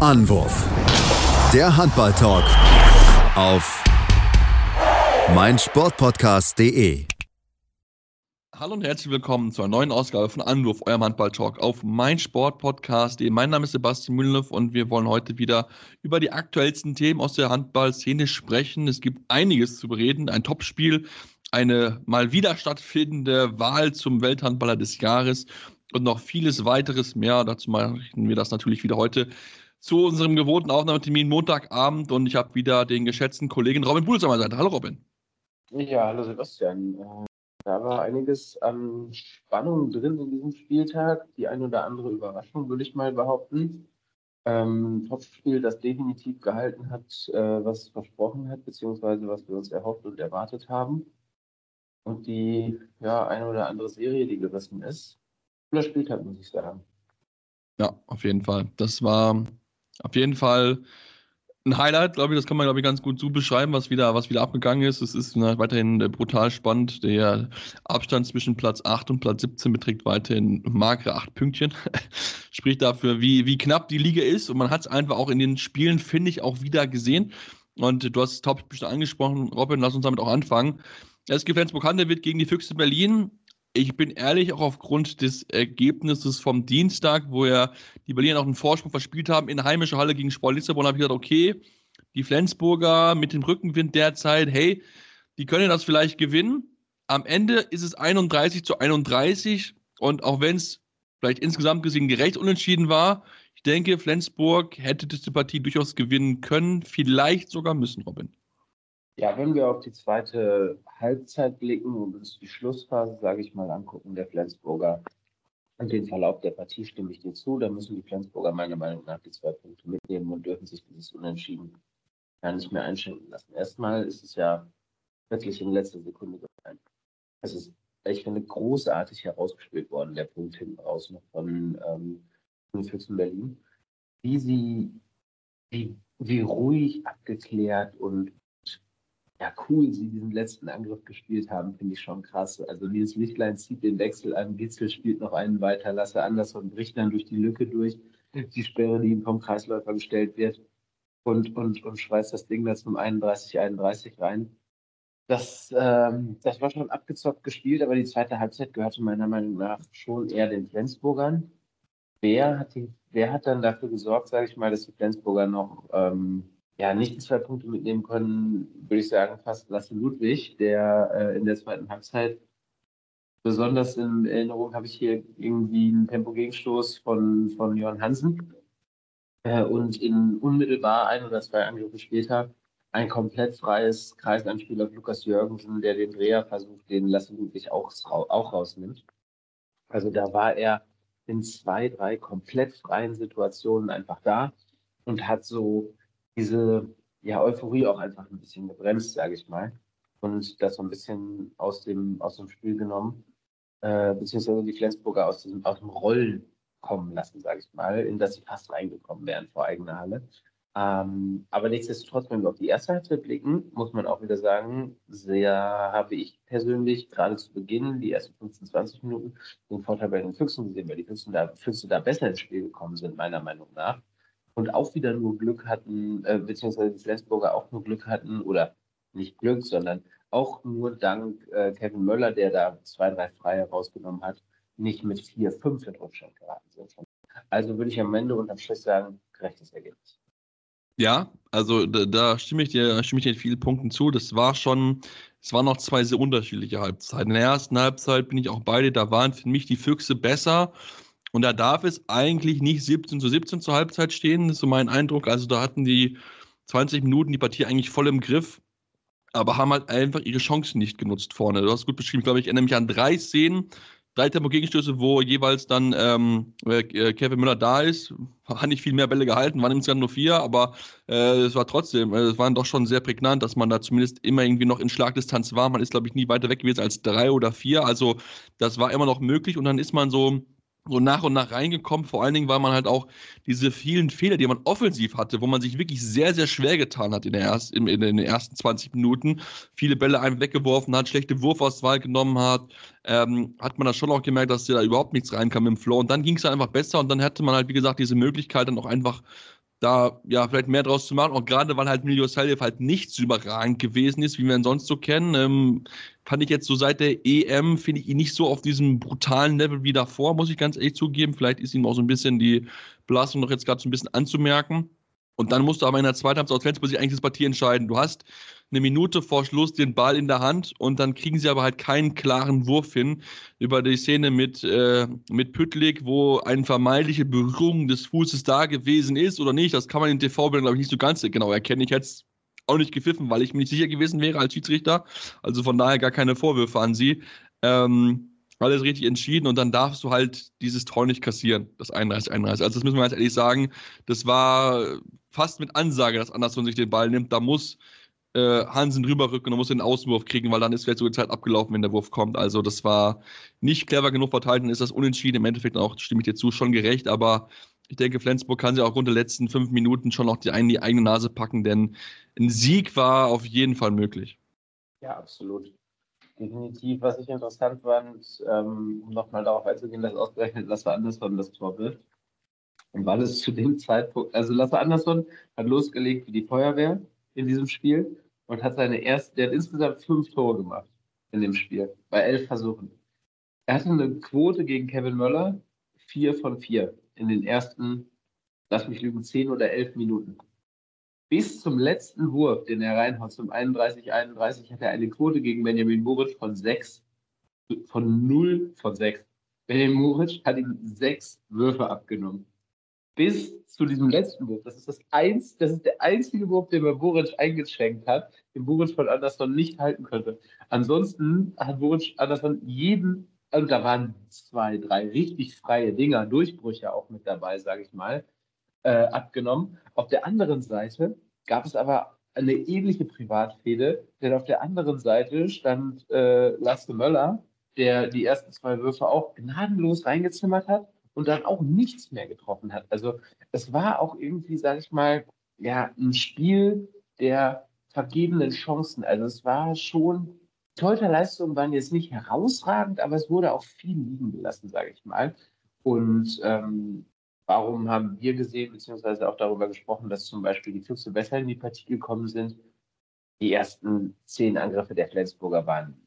Anwurf. Der Handball-Talk auf meinsportpodcast.de. Hallo und herzlich willkommen zu einer neuen Ausgabe von Anwurf, eurem Handball-Talk auf meinsportpodcast.de. Mein Name ist Sebastian Mühlenhoff und wir wollen heute wieder über die aktuellsten Themen aus der Handballszene sprechen. Es gibt einiges zu bereden, ein Topspiel, eine mal wieder stattfindende Wahl zum Welthandballer des Jahres und noch vieles weiteres mehr. Dazu machen wir das natürlich wieder heute zu unserem gewohnten Aufnahmetermin Montagabend und ich habe wieder den geschätzten Kollegen Robin Bulls an meiner Seite. Hallo Robin. Ja, hallo Sebastian. Äh, da war einiges an Spannung drin in diesem Spieltag. Die eine oder andere Überraschung, würde ich mal behaupten. Ähm, Topspiel, das definitiv gehalten hat, äh, was es versprochen hat, beziehungsweise was wir uns erhofft und erwartet haben. Und die ja, eine oder andere Serie, die gerissen ist. Cooler Spieltag, muss ich sagen. Ja, auf jeden Fall. Das war auf jeden Fall ein Highlight, glaube ich, das kann man, glaube ich, ganz gut so beschreiben, was wieder, was wieder abgegangen ist. Es ist weiterhin äh, brutal spannend. Der Abstand zwischen Platz 8 und Platz 17 beträgt weiterhin magere 8 Pünktchen. Spricht dafür, wie, wie knapp die Liga ist. Und man hat es einfach auch in den Spielen, finde ich, auch wieder gesehen. Und du hast es top angesprochen, Robin, lass uns damit auch anfangen. Es gibt Flensburg wird gegen die Füchse Berlin ich bin ehrlich, auch aufgrund des Ergebnisses vom Dienstag, wo ja die Berliner noch einen Vorsprung verspielt haben in heimischer Halle gegen Sport Lissabon, habe ich gesagt, okay, die Flensburger mit dem Rückenwind derzeit, hey, die können das vielleicht gewinnen. Am Ende ist es 31 zu 31 und auch wenn es vielleicht insgesamt gesehen gerecht unentschieden war, ich denke, Flensburg hätte diese Partie durchaus gewinnen können, vielleicht sogar müssen, Robin. Ja, wenn wir auf die zweite Halbzeit blicken und uns die Schlussphase, sage ich mal, angucken, der Flensburger und den Verlauf der Partie stimme ich dir zu, da müssen die Flensburger meiner Meinung nach die zwei Punkte mitnehmen und dürfen sich dieses Unentschieden gar nicht mehr einschenken lassen. Erstmal ist es ja plötzlich in letzter Sekunde gefallen. Es ist, ich finde, großartig herausgespielt worden, der Punkt hinten raus noch von ähm, den Füchsen Berlin. Wie sie, wie, wie ruhig, abgeklärt und ja, cool sie diesen letzten Angriff gespielt haben, finde ich schon krass. Also dieses Lichtlein zieht den Wechsel an, Gitzel spielt noch einen weiter, Lasse Andersson bricht dann durch die Lücke durch, die Sperre, die ihm vom Kreisläufer gestellt wird und, und, und schweißt das Ding da zum 31-31 rein. Das, ähm, das war schon abgezockt gespielt, aber die zweite Halbzeit gehörte meiner Meinung nach schon eher den Flensburgern. Wer hat, die, wer hat dann dafür gesorgt, sage ich mal, dass die Flensburger noch ähm, ja, nicht zwei Punkte mitnehmen können, würde ich sagen, fast Lasse Ludwig, der äh, in der zweiten Halbzeit besonders in Erinnerung habe ich hier irgendwie einen Tempo-Gegenstoß von, von Jörn Hansen äh, und in unmittelbar ein oder zwei Angriffe später ein komplett freies Kreisanspiel auf Lukas Jürgensen, der den Dreher versucht, den Lasse Ludwig auch, auch rausnimmt. Also da war er in zwei, drei komplett freien Situationen einfach da und hat so diese ja, Euphorie auch einfach ein bisschen gebremst, sage ich mal. Und das so ein bisschen aus dem, aus dem Spiel genommen, äh, beziehungsweise die Flensburger aus, diesem, aus dem Rollen kommen lassen, sage ich mal, in das sie fast reingekommen wären vor eigener Halle. Ähm, aber nichtsdestotrotz, wenn wir auf die erste Halbzeit blicken, muss man auch wieder sagen, sehr habe ich persönlich gerade zu Beginn, die ersten 15, 20 Minuten, den Vorteil bei den Füchsen gesehen, weil die Füchse da, da besser ins Spiel gekommen sind, meiner Meinung nach und auch wieder nur Glück hatten, äh, beziehungsweise die Flensburger auch nur Glück hatten, oder nicht Glück, sondern auch nur dank äh, Kevin Möller, der da zwei, drei Freie rausgenommen hat, nicht mit vier, fünf in Rückstand geraten sind. Also würde ich am Ende unterm Strich sagen, gerechtes Ergebnis. Ja, also da, da, stimme ich dir, stimme ich dir in vielen Punkten zu. Das war schon, es waren noch zwei sehr unterschiedliche Halbzeiten. In der ersten Halbzeit bin ich auch beide, da waren für mich die Füchse besser. Und da darf es eigentlich nicht 17 zu 17 zur Halbzeit stehen, ist so mein Eindruck. Also da hatten die 20 Minuten die Partie eigentlich voll im Griff, aber haben halt einfach ihre Chancen nicht genutzt vorne. Du hast gut beschrieben, glaube ich, ich erinnere mich an drei Szenen, drei Tempo-Gegenstöße, wo jeweils dann ähm, äh, Kevin Müller da ist. Hat nicht viel mehr Bälle gehalten, waren insgesamt nur vier, aber äh, es war trotzdem, äh, es waren doch schon sehr prägnant, dass man da zumindest immer irgendwie noch in Schlagdistanz war. Man ist, glaube ich, nie weiter weg gewesen als drei oder vier. Also das war immer noch möglich und dann ist man so so nach und nach reingekommen. Vor allen Dingen, weil man halt auch diese vielen Fehler, die man offensiv hatte, wo man sich wirklich sehr, sehr schwer getan hat in, der erst, in, in den ersten 20 Minuten, viele Bälle einem weggeworfen hat, schlechte Wurfauswahl genommen hat, ähm, hat man das schon auch gemerkt, dass da überhaupt nichts reinkam im Flow. Und dann ging es halt einfach besser und dann hatte man halt, wie gesagt, diese Möglichkeit, dann auch einfach da ja vielleicht mehr draus zu machen, auch gerade weil halt Miljo Saljev halt nicht so überragend gewesen ist, wie wir ihn sonst so kennen. Ähm, fand ich jetzt so seit der EM, finde ich ihn nicht so auf diesem brutalen Level wie davor, muss ich ganz ehrlich zugeben. Vielleicht ist ihm auch so ein bisschen die Belastung noch jetzt gerade so ein bisschen anzumerken. Und dann musst du aber in der zweiten Halbzeit aus Flensburg sich eigentlich das Partie entscheiden. Du hast eine Minute vor Schluss den Ball in der Hand und dann kriegen sie aber halt keinen klaren Wurf hin über die Szene mit, äh, mit Püttlik, wo eine vermeintliche Berührung des Fußes da gewesen ist oder nicht. Das kann man in TV-Bildern, glaube ich, nicht so ganz genau erkennen. Ich hätte es auch nicht gepfiffen, weil ich mir nicht sicher gewesen wäre als Schiedsrichter. Also von daher gar keine Vorwürfe an sie. Ähm, alles richtig entschieden und dann darfst du halt dieses Tor nicht kassieren, das 31, 31. Also das müssen wir ganz ehrlich sagen, das war fast mit Ansage, dass Anderson sich den Ball nimmt. Da muss äh, Hansen rüberrücken und muss den Außenwurf kriegen, weil dann ist vielleicht so die Zeit abgelaufen, wenn der Wurf kommt. Also das war nicht clever genug verteilt und ist das unentschieden. Im Endeffekt auch, stimme ich dir zu, schon gerecht, aber ich denke, Flensburg kann sich auch rund der letzten fünf Minuten schon noch die, die eigene Nase packen, denn ein Sieg war auf jeden Fall möglich. Ja, absolut. Definitiv, was ich interessant fand, ähm, um nochmal darauf einzugehen, dass ausgerechnet Lasse Andersson das Tor wirft. Und weil es zu dem Zeitpunkt, also Lasse Andersson hat losgelegt wie die Feuerwehr in diesem Spiel und hat seine erste, der hat insgesamt fünf Tore gemacht in dem Spiel, bei elf Versuchen. Er hatte eine Quote gegen Kevin Möller, vier von vier in den ersten, lass mich lügen, zehn oder elf Minuten. Bis zum letzten Wurf, den er reinhaut, zum 31-31, hat er eine Quote gegen Benjamin Buric von sechs, von null von sechs. Benjamin Buric hat ihm sechs Würfe abgenommen bis zu diesem letzten Wurf. Das ist, das, eins, das ist der einzige Wurf, den mir Boric eingeschenkt hat, den Boric von Anderson nicht halten könnte. Ansonsten hat Boric Anderson jeden, also da waren zwei, drei richtig freie Dinger, Durchbrüche auch mit dabei, sage ich mal, äh, abgenommen. Auf der anderen Seite gab es aber eine ähnliche Privatfehde, denn auf der anderen Seite stand äh, Lasse Möller, der die ersten zwei Würfe auch gnadenlos reingezimmert hat und dann auch nichts mehr getroffen hat. Also es war auch irgendwie, sage ich mal, ja, ein Spiel der vergebenen Chancen. Also es war schon, Torhüterleistungen waren jetzt nicht herausragend, aber es wurde auch viel liegen gelassen, sage ich mal. Und ähm, warum haben wir gesehen, beziehungsweise auch darüber gesprochen, dass zum Beispiel die Füchse besser in die Partie gekommen sind? Die ersten zehn Angriffe der Flensburger waren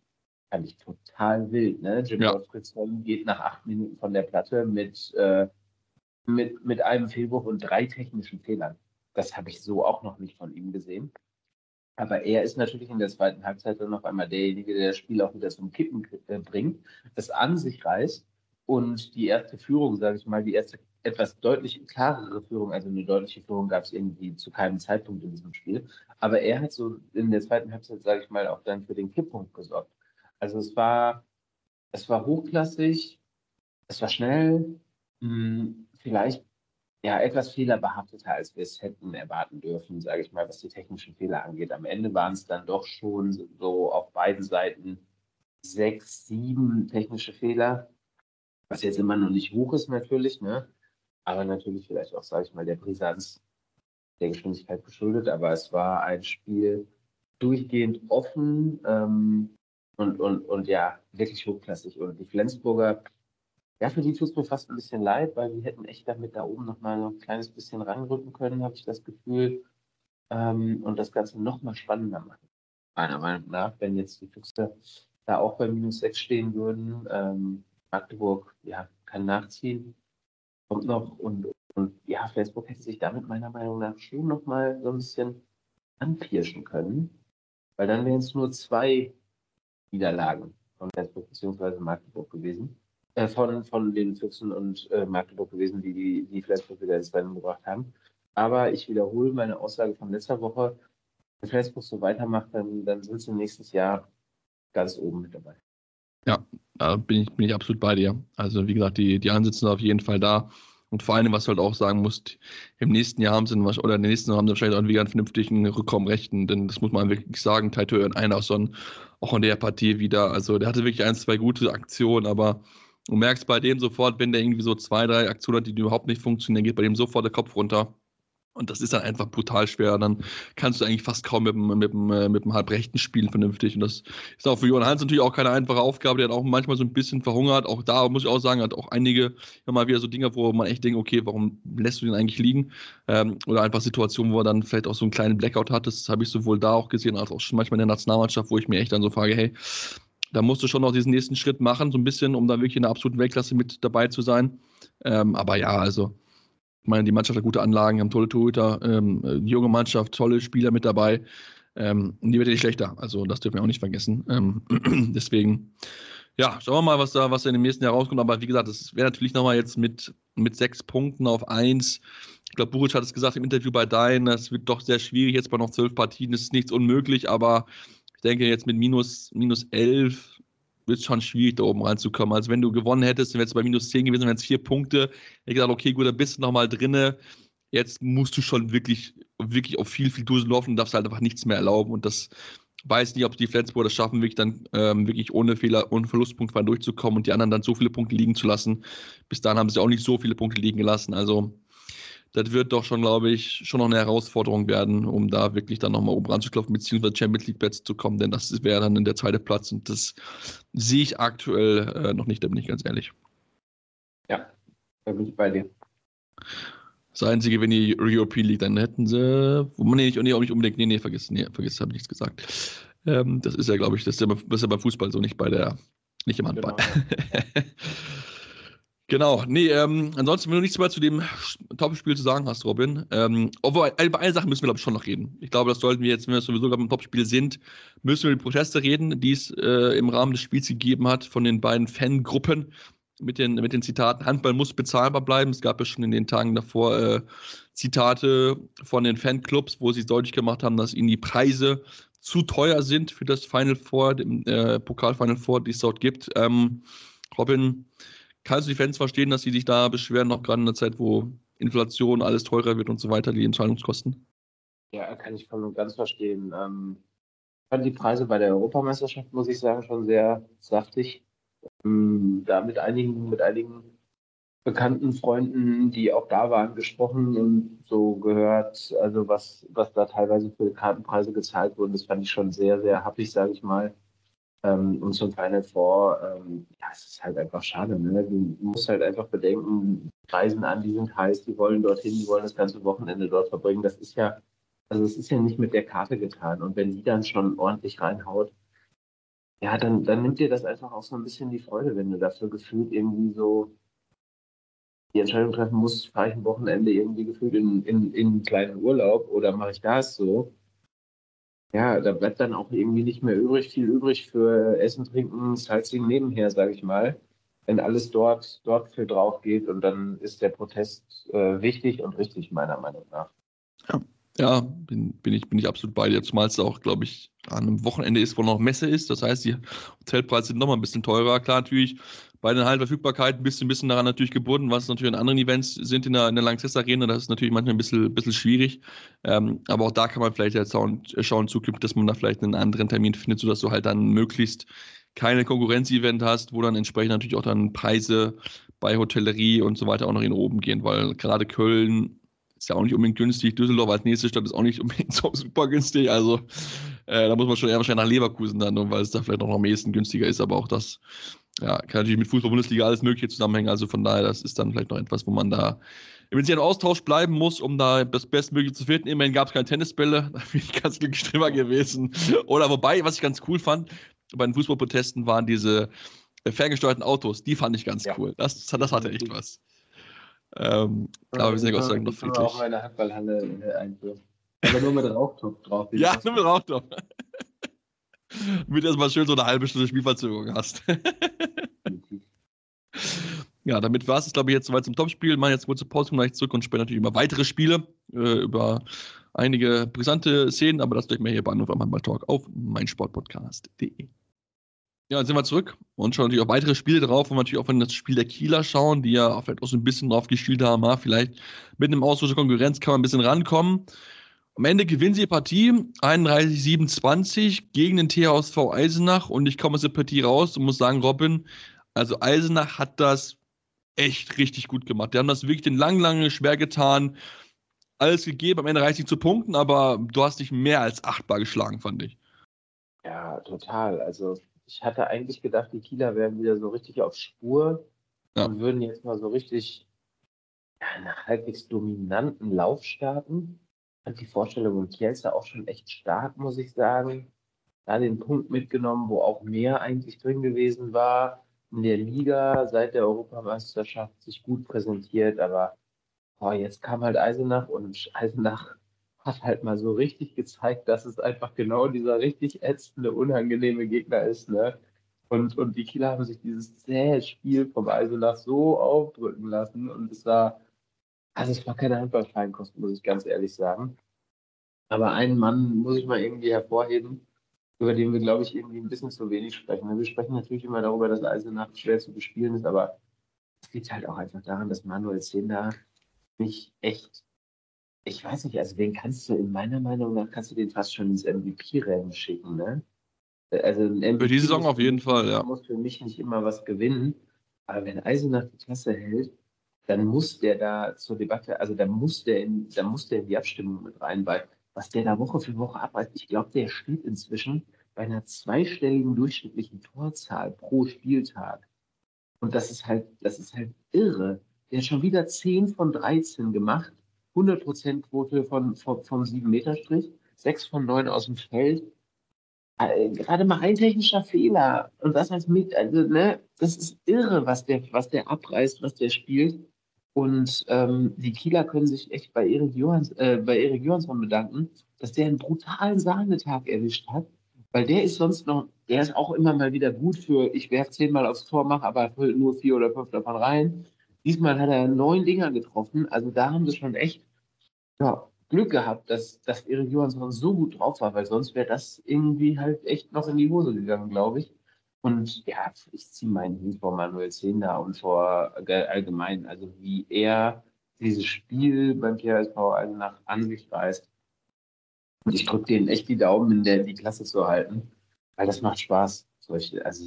fand ich total wild. Ne? Jim ja. Gottfriedson geht nach acht Minuten von der Platte mit, äh, mit, mit einem Fehlwurf und drei technischen Fehlern. Das habe ich so auch noch nicht von ihm gesehen. Aber er ist natürlich in der zweiten Halbzeit dann noch einmal derjenige, der das Spiel auch wieder zum Kippen äh, bringt, das an sich reißt und die erste Führung, sage ich mal, die erste etwas deutlich klarere Führung, also eine deutliche Führung gab es irgendwie zu keinem Zeitpunkt in diesem Spiel. Aber er hat so in der zweiten Halbzeit, sage ich mal, auch dann für den Kipppunkt gesorgt. Also es war, es war hochklassig, es war schnell, mh, hm, vielleicht ja etwas fehlerbehafteter, als wir es hätten erwarten dürfen, sage ich mal, was die technischen Fehler angeht. Am Ende waren es dann doch schon so auf beiden Seiten sechs, sieben technische Fehler, was jetzt immer noch nicht hoch ist natürlich, ne? aber natürlich vielleicht auch, sage ich mal, der Brisanz der Geschwindigkeit geschuldet. Aber es war ein Spiel durchgehend offen. Ähm, und, und, und ja, wirklich hochklassig. Und die Flensburger, ja, für die tut es mir fast ein bisschen leid, weil die hätten echt damit da oben nochmal so ein kleines bisschen ranrücken können, habe ich das Gefühl. Ähm, und das Ganze nochmal spannender machen. Meiner Meinung nach, wenn jetzt die Füchse da auch bei minus 6 stehen würden. Ähm, Magdeburg, ja, kann nachziehen. Kommt noch und, und ja, Flensburg hätte sich damit meiner Meinung nach schon nochmal so ein bisschen anpirschen können. Weil dann wären es nur zwei Niederlagen von Flensburg bzw. Magdeburg gewesen. Äh, von, von den Füchsen und äh, Magdeburg gewesen, die die, die Flensburg wieder ins Rennen gebracht haben. Aber ich wiederhole meine Aussage von letzter Woche. Wenn Flensburg so weitermacht, dann, dann sind sie nächstes Jahr ganz oben mit dabei. Ja, da bin ich, bin ich absolut bei dir. Also wie gesagt, die, die Ansätze sind auf jeden Fall da. Und vor allem, was du halt auch sagen musst, im nächsten Jahr haben sie, oder im nächsten Jahr haben sie wahrscheinlich auch wieder einen vernünftigen Rückraumrechten, denn das muss man wirklich sagen, Taito und Einerson auch in der Partie wieder, also der hatte wirklich ein, zwei gute Aktionen, aber du merkst bei dem sofort, wenn der irgendwie so zwei, drei Aktionen hat, die überhaupt nicht funktionieren, geht bei dem sofort der Kopf runter. Und das ist dann einfach brutal schwer. Dann kannst du eigentlich fast kaum mit dem, mit dem, äh, mit dem Halbrechten spielen vernünftig. Und das ist auch für Johann Hans natürlich auch keine einfache Aufgabe. Der hat auch manchmal so ein bisschen verhungert. Auch da muss ich auch sagen, hat auch einige immer mal wieder so Dinge, wo man echt denkt, okay, warum lässt du den eigentlich liegen? Ähm, oder einfach Situationen, wo er dann vielleicht auch so einen kleinen Blackout hat. Das habe ich sowohl da auch gesehen, als auch schon manchmal in der Nationalmannschaft, wo ich mir echt dann so frage, hey, da musst du schon noch diesen nächsten Schritt machen, so ein bisschen, um da wirklich in der absoluten Weltklasse mit dabei zu sein. Ähm, aber ja, also ich meine, die Mannschaft hat gute Anlagen, haben tolle Torhüter, ähm, die junge Mannschaft, tolle Spieler mit dabei. Ähm, die wird ja nicht schlechter. Also das dürfen wir auch nicht vergessen. Ähm, deswegen, ja, schauen wir mal, was da, was da in dem nächsten Jahr rauskommt. Aber wie gesagt, das wäre natürlich nochmal jetzt mit, mit sechs Punkten auf eins. Ich glaube, Buric hat es gesagt im Interview bei Dein, das wird doch sehr schwierig jetzt bei noch zwölf Partien. Das ist nichts unmöglich, aber ich denke jetzt mit minus, minus elf wird schon schwierig, da oben reinzukommen. Also wenn du gewonnen hättest, wäre es bei minus 10 gewesen, wären es vier Punkte. Ich gesagt, okay, gut, da bist du nochmal drinne. Jetzt musst du schon wirklich, wirklich auf viel, viel Dusen laufen und darfst halt einfach nichts mehr erlauben. Und das weiß nicht, ob die Flensburger das schaffen, wirklich dann ähm, wirklich ohne Fehler, ohne Verlustpunkt durchzukommen und die anderen dann so viele Punkte liegen zu lassen. Bis dahin haben sie auch nicht so viele Punkte liegen gelassen. Also das wird doch schon, glaube ich, schon noch eine Herausforderung werden, um da wirklich dann nochmal oben ranzuklopfen, beziehungsweise Champions League Plätze zu kommen, denn das wäre dann in der zweite Platz und das sehe ich aktuell äh, noch nicht, da bin ich ganz ehrlich. Ja, da bin ich bei dir. Das Einzige, wenn die European League, dann hätten sie, nee, nicht, nee, auch nicht unbedingt, nee, nee, vergiss, nee, vergiss, habe ich nichts gesagt. Ähm, das ist ja, glaube ich, das ist ja, das ist ja beim Fußball so, nicht bei der, nicht im Handball. Genau. Genau, nee, ähm, ansonsten, wenn du nichts mehr zu dem Topspiel zu sagen hast, Robin, ähm, obwohl, über eine Sache müssen wir, glaube ich, schon noch reden. Ich glaube, das sollten wir jetzt, wenn wir sowieso gerade im Topspiel sind, müssen wir über die Proteste reden, die es äh, im Rahmen des Spiels gegeben hat von den beiden Fangruppen mit den, mit den Zitaten, Handball muss bezahlbar bleiben. Es gab ja schon in den Tagen davor äh, Zitate von den Fanclubs, wo sie deutlich gemacht haben, dass ihnen die Preise zu teuer sind für das Final Four, dem äh, Pokal Final Four, die es dort gibt. Ähm, Robin, kannst du die Fans verstehen, dass sie sich da beschweren, noch gerade in einer Zeit, wo Inflation, alles teurer wird und so weiter, die Entscheidungskosten? Ja, kann ich voll und ganz verstehen. Ähm, ich fand die Preise bei der Europameisterschaft, muss ich sagen, schon sehr saftig. Ähm, da mit einigen, mit einigen bekannten Freunden, die auch da waren, gesprochen und so gehört, also was, was da teilweise für Kartenpreise gezahlt wurden, das fand ich schon sehr, sehr happig, sage ich mal. Ähm, und zum Final Four, ähm, ja, es ist halt einfach schade. Ne? Du musst halt einfach bedenken, Reisen an, die sind heiß, die wollen dorthin, die wollen das ganze Wochenende dort verbringen. Das ist ja, also es ist ja nicht mit der Karte getan. Und wenn die dann schon ordentlich reinhaut, ja, dann, dann nimmt dir das einfach auch so ein bisschen die Freude, wenn du dafür gefühlt irgendwie so die Entscheidung treffen musst, fahre ich ein Wochenende irgendwie gefühlt in, in, in einen kleinen Urlaub oder mache ich das so ja, da bleibt dann auch irgendwie nicht mehr übrig, viel übrig für Essen, Trinken, Sightseeing nebenher, sage ich mal. Wenn alles dort, dort für drauf geht und dann ist der Protest äh, wichtig und richtig, meiner Meinung nach. Ja, ja bin, bin, ich, bin ich absolut bei dir. Zumal es auch, glaube ich, an einem Wochenende ist, wo noch Messe ist. Das heißt, die Hotelpreise sind nochmal ein bisschen teurer. Klar, natürlich bei den Hallenverfügbarkeiten ein bisschen daran natürlich gebunden, was natürlich an anderen Events sind in der, in der Lanxess Arena. Das ist natürlich manchmal ein bisschen, bisschen schwierig. Ähm, aber auch da kann man vielleicht jetzt schauen, schauen zukünftig, dass man da vielleicht einen anderen Termin findet, sodass du halt dann möglichst keine Konkurrenz-Event hast, wo dann entsprechend natürlich auch dann Preise bei Hotellerie und so weiter auch noch in oben gehen, weil gerade Köln ist ja auch nicht unbedingt günstig. Düsseldorf als nächste Stadt ist auch nicht unbedingt so super günstig. Also äh, da muss man schon eher wahrscheinlich nach Leverkusen dann, weil es da vielleicht noch am ehesten günstiger ist. Aber auch das ja, kann natürlich mit Fußball-Bundesliga alles Mögliche zusammenhängen. Also von daher, das ist dann vielleicht noch etwas, wo man da im Austausch bleiben muss, um da das Bestmögliche zu finden. Immerhin gab es keine Tennisbälle, da bin ich ganz glücklich drüber gewesen. Oder wobei, was ich ganz cool fand, bei den Fußballprotesten waren diese ferngesteuerten Autos, die fand ich ganz ja. cool. Das, das hatte echt was. Ähm, aber wir sind ja Gott sei Dank noch friedlich. auch eine Handballhalle äh, einführen. Aber nur mit Rauchtopf drauf. Ja, nur mit Rauchtopf. Damit du erstmal schön so eine halbe Stunde Spielverzögerung hast. ja, damit war es, glaube ich, jetzt soweit zum Topspiel. Machen jetzt kurze Pause, gleich zurück und später natürlich über weitere Spiele, äh, über einige brisante Szenen, aber das gleich mehr hier bei Anruf am Handball Talk auf meinsportpodcast.de. Ja, dann sind wir zurück und schauen natürlich auch weitere Spiele drauf, wir natürlich auch von das Spiel der Kieler schauen, die ja vielleicht auch so ein bisschen drauf gespielt haben, ah, vielleicht mit einem Austausch der Konkurrenz kann man ein bisschen rankommen. Am Ende gewinnen sie die Partie 31-27 gegen den THSV Eisenach und ich komme aus der Partie raus und muss sagen, Robin, also Eisenach hat das echt richtig gut gemacht. Die haben das wirklich den lang, lange schwer getan. alles gegeben, am Ende reicht nicht zu punkten, aber du hast dich mehr als achtbar geschlagen, fand ich. Ja, total. Also ich hatte eigentlich gedacht, die Kieler wären wieder so richtig auf Spur Ja. und würden jetzt mal so richtig ja, einen halbwegs dominanten Lauf starten. Ich fand die Vorstellung in Kielce auch schon echt stark, muss ich sagen. Da den Punkt mitgenommen, wo auch mehr eigentlich drin gewesen war. In der Liga seit der Europameisterschaft sich gut präsentiert, aber boah, jetzt kam halt Eisenach und Eisenach hat halt mal so richtig gezeigt, dass es einfach genau dieser richtig ätzende, unangenehme Gegner ist, ne? Und, und die Kieler haben sich dieses zähe Spiel vom Eisenach so aufdrücken lassen und es war, also es war keine Handballfeinkost, muss ich ganz ehrlich sagen. Aber einen Mann muss ich mal irgendwie hervorheben, über den wir, glaube ich, irgendwie ein bisschen zu wenig sprechen. Wir sprechen natürlich immer darüber, dass Eisenach schwer zu bespielen ist, aber es liegt halt auch einfach daran, dass Manuel Zehnder mich echt ich weiß nicht, also den kannst du in meiner Meinung nach kannst du den fast schon ins MVP-Rennen schicken, ne? Also ein MVP Für die Saison auf jeden Fall, ja. muss für mich nicht immer was gewinnen, aber wenn Eisenach die Klasse hält, dann muss der da zur Debatte, also dann muss der in, dann muss der in die Abstimmung mit rein, weil was der da Woche für Woche abreißt, ich glaube, der steht inzwischen bei einer zweistelligen durchschnittlichen Torzahl pro Spieltag. Und das ist halt, das ist halt irre. Der hat schon wieder 10 von 13 gemacht. 100% Quote von, von, vom 7-Meter-Strich, 6 von 9 aus dem Feld. Äh, Gerade mal ein technischer Fehler. Und das als mit, also, ne, das ist irre, was der, was der abreißt, was der spielt. Und ähm, die Kieler können sich echt bei Erik, Johans, äh, bei Erik Johansson bedanken, dass der einen brutalen Sahnetag erwischt hat. Weil der ist sonst noch, der ist auch immer mal wieder gut für, ich werfe zehnmal aufs Tor, mache aber nur vier oder fünf davon rein. Diesmal hat er neun Dinger getroffen. Also da haben sie schon echt ja, Glück gehabt, dass, dass Erik Johansson so gut drauf war, weil sonst wäre das irgendwie halt echt noch in die Hose gegangen, glaube ich. Und ja, ich ziehe meinen Hut vor Manuel Zehnder und vor ge- allgemein, also wie er dieses Spiel beim THSV Eisenach an sich reißt. Und ich drücke denen echt die Daumen, in der die Klasse zu halten, weil das macht Spaß. Solche, also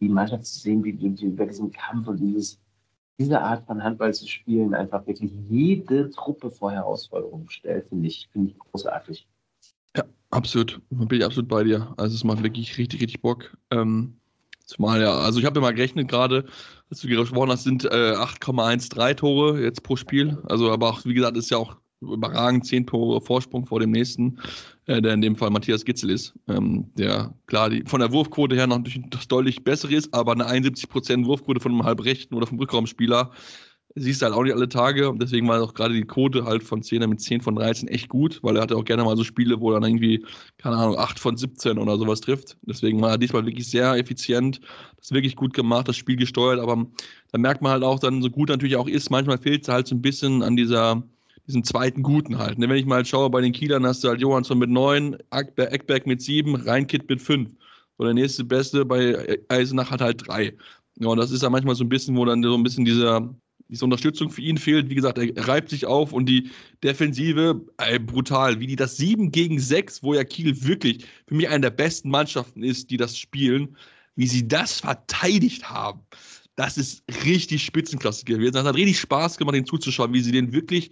die Mannschaft zu sehen, wie die, die über diesen Kampf und dieses, diese Art von Handball zu spielen, einfach wirklich jede Truppe vor Herausforderungen stellt, finde ich, finde ich großartig. Absolut, bin ich absolut bei dir. Also es macht wirklich richtig, richtig Bock. Ähm, zumal ja, also ich habe ja mal gerechnet gerade, als du gesprochen hast, sind äh, 8,13 Tore jetzt pro Spiel. Also aber auch, wie gesagt, ist ja auch überragend 10 Tore Vorsprung vor dem nächsten, äh, der in dem Fall Matthias Gitzel ist. Ähm, der klar die, von der Wurfquote her noch natürlich deutlich bessere ist, aber eine 71% Wurfquote von einem Halbrechten oder vom Rückraumspieler siehst du halt auch nicht alle Tage und deswegen war auch gerade die Quote halt von 10 mit 10 von 13 echt gut, weil er hatte auch gerne mal so Spiele, wo er dann irgendwie, keine Ahnung, 8 von 17 oder sowas trifft. Deswegen war er diesmal wirklich sehr effizient, das wirklich gut gemacht, das Spiel gesteuert, aber da merkt man halt auch dann, so gut natürlich auch ist, manchmal fehlt es halt so ein bisschen an dieser, diesem zweiten Guten halt. Ne? Wenn ich mal schaue, bei den Kielern hast du halt Johansson mit 9, Eckberg Eckberg mit 7, Reinkit mit 5. Und der nächste Beste bei Eisenach hat halt 3. Ja, und das ist ja manchmal so ein bisschen, wo dann so ein bisschen dieser diese Unterstützung für ihn fehlt. Wie gesagt, er reibt sich auf und die Defensive, ey, brutal, wie die das 7 gegen 6, wo ja Kiel wirklich für mich eine der besten Mannschaften ist, die das spielen, wie sie das verteidigt haben. Das ist richtig Spitzenklasse gewesen. Das hat richtig Spaß gemacht, den zuzuschauen, wie sie den wirklich,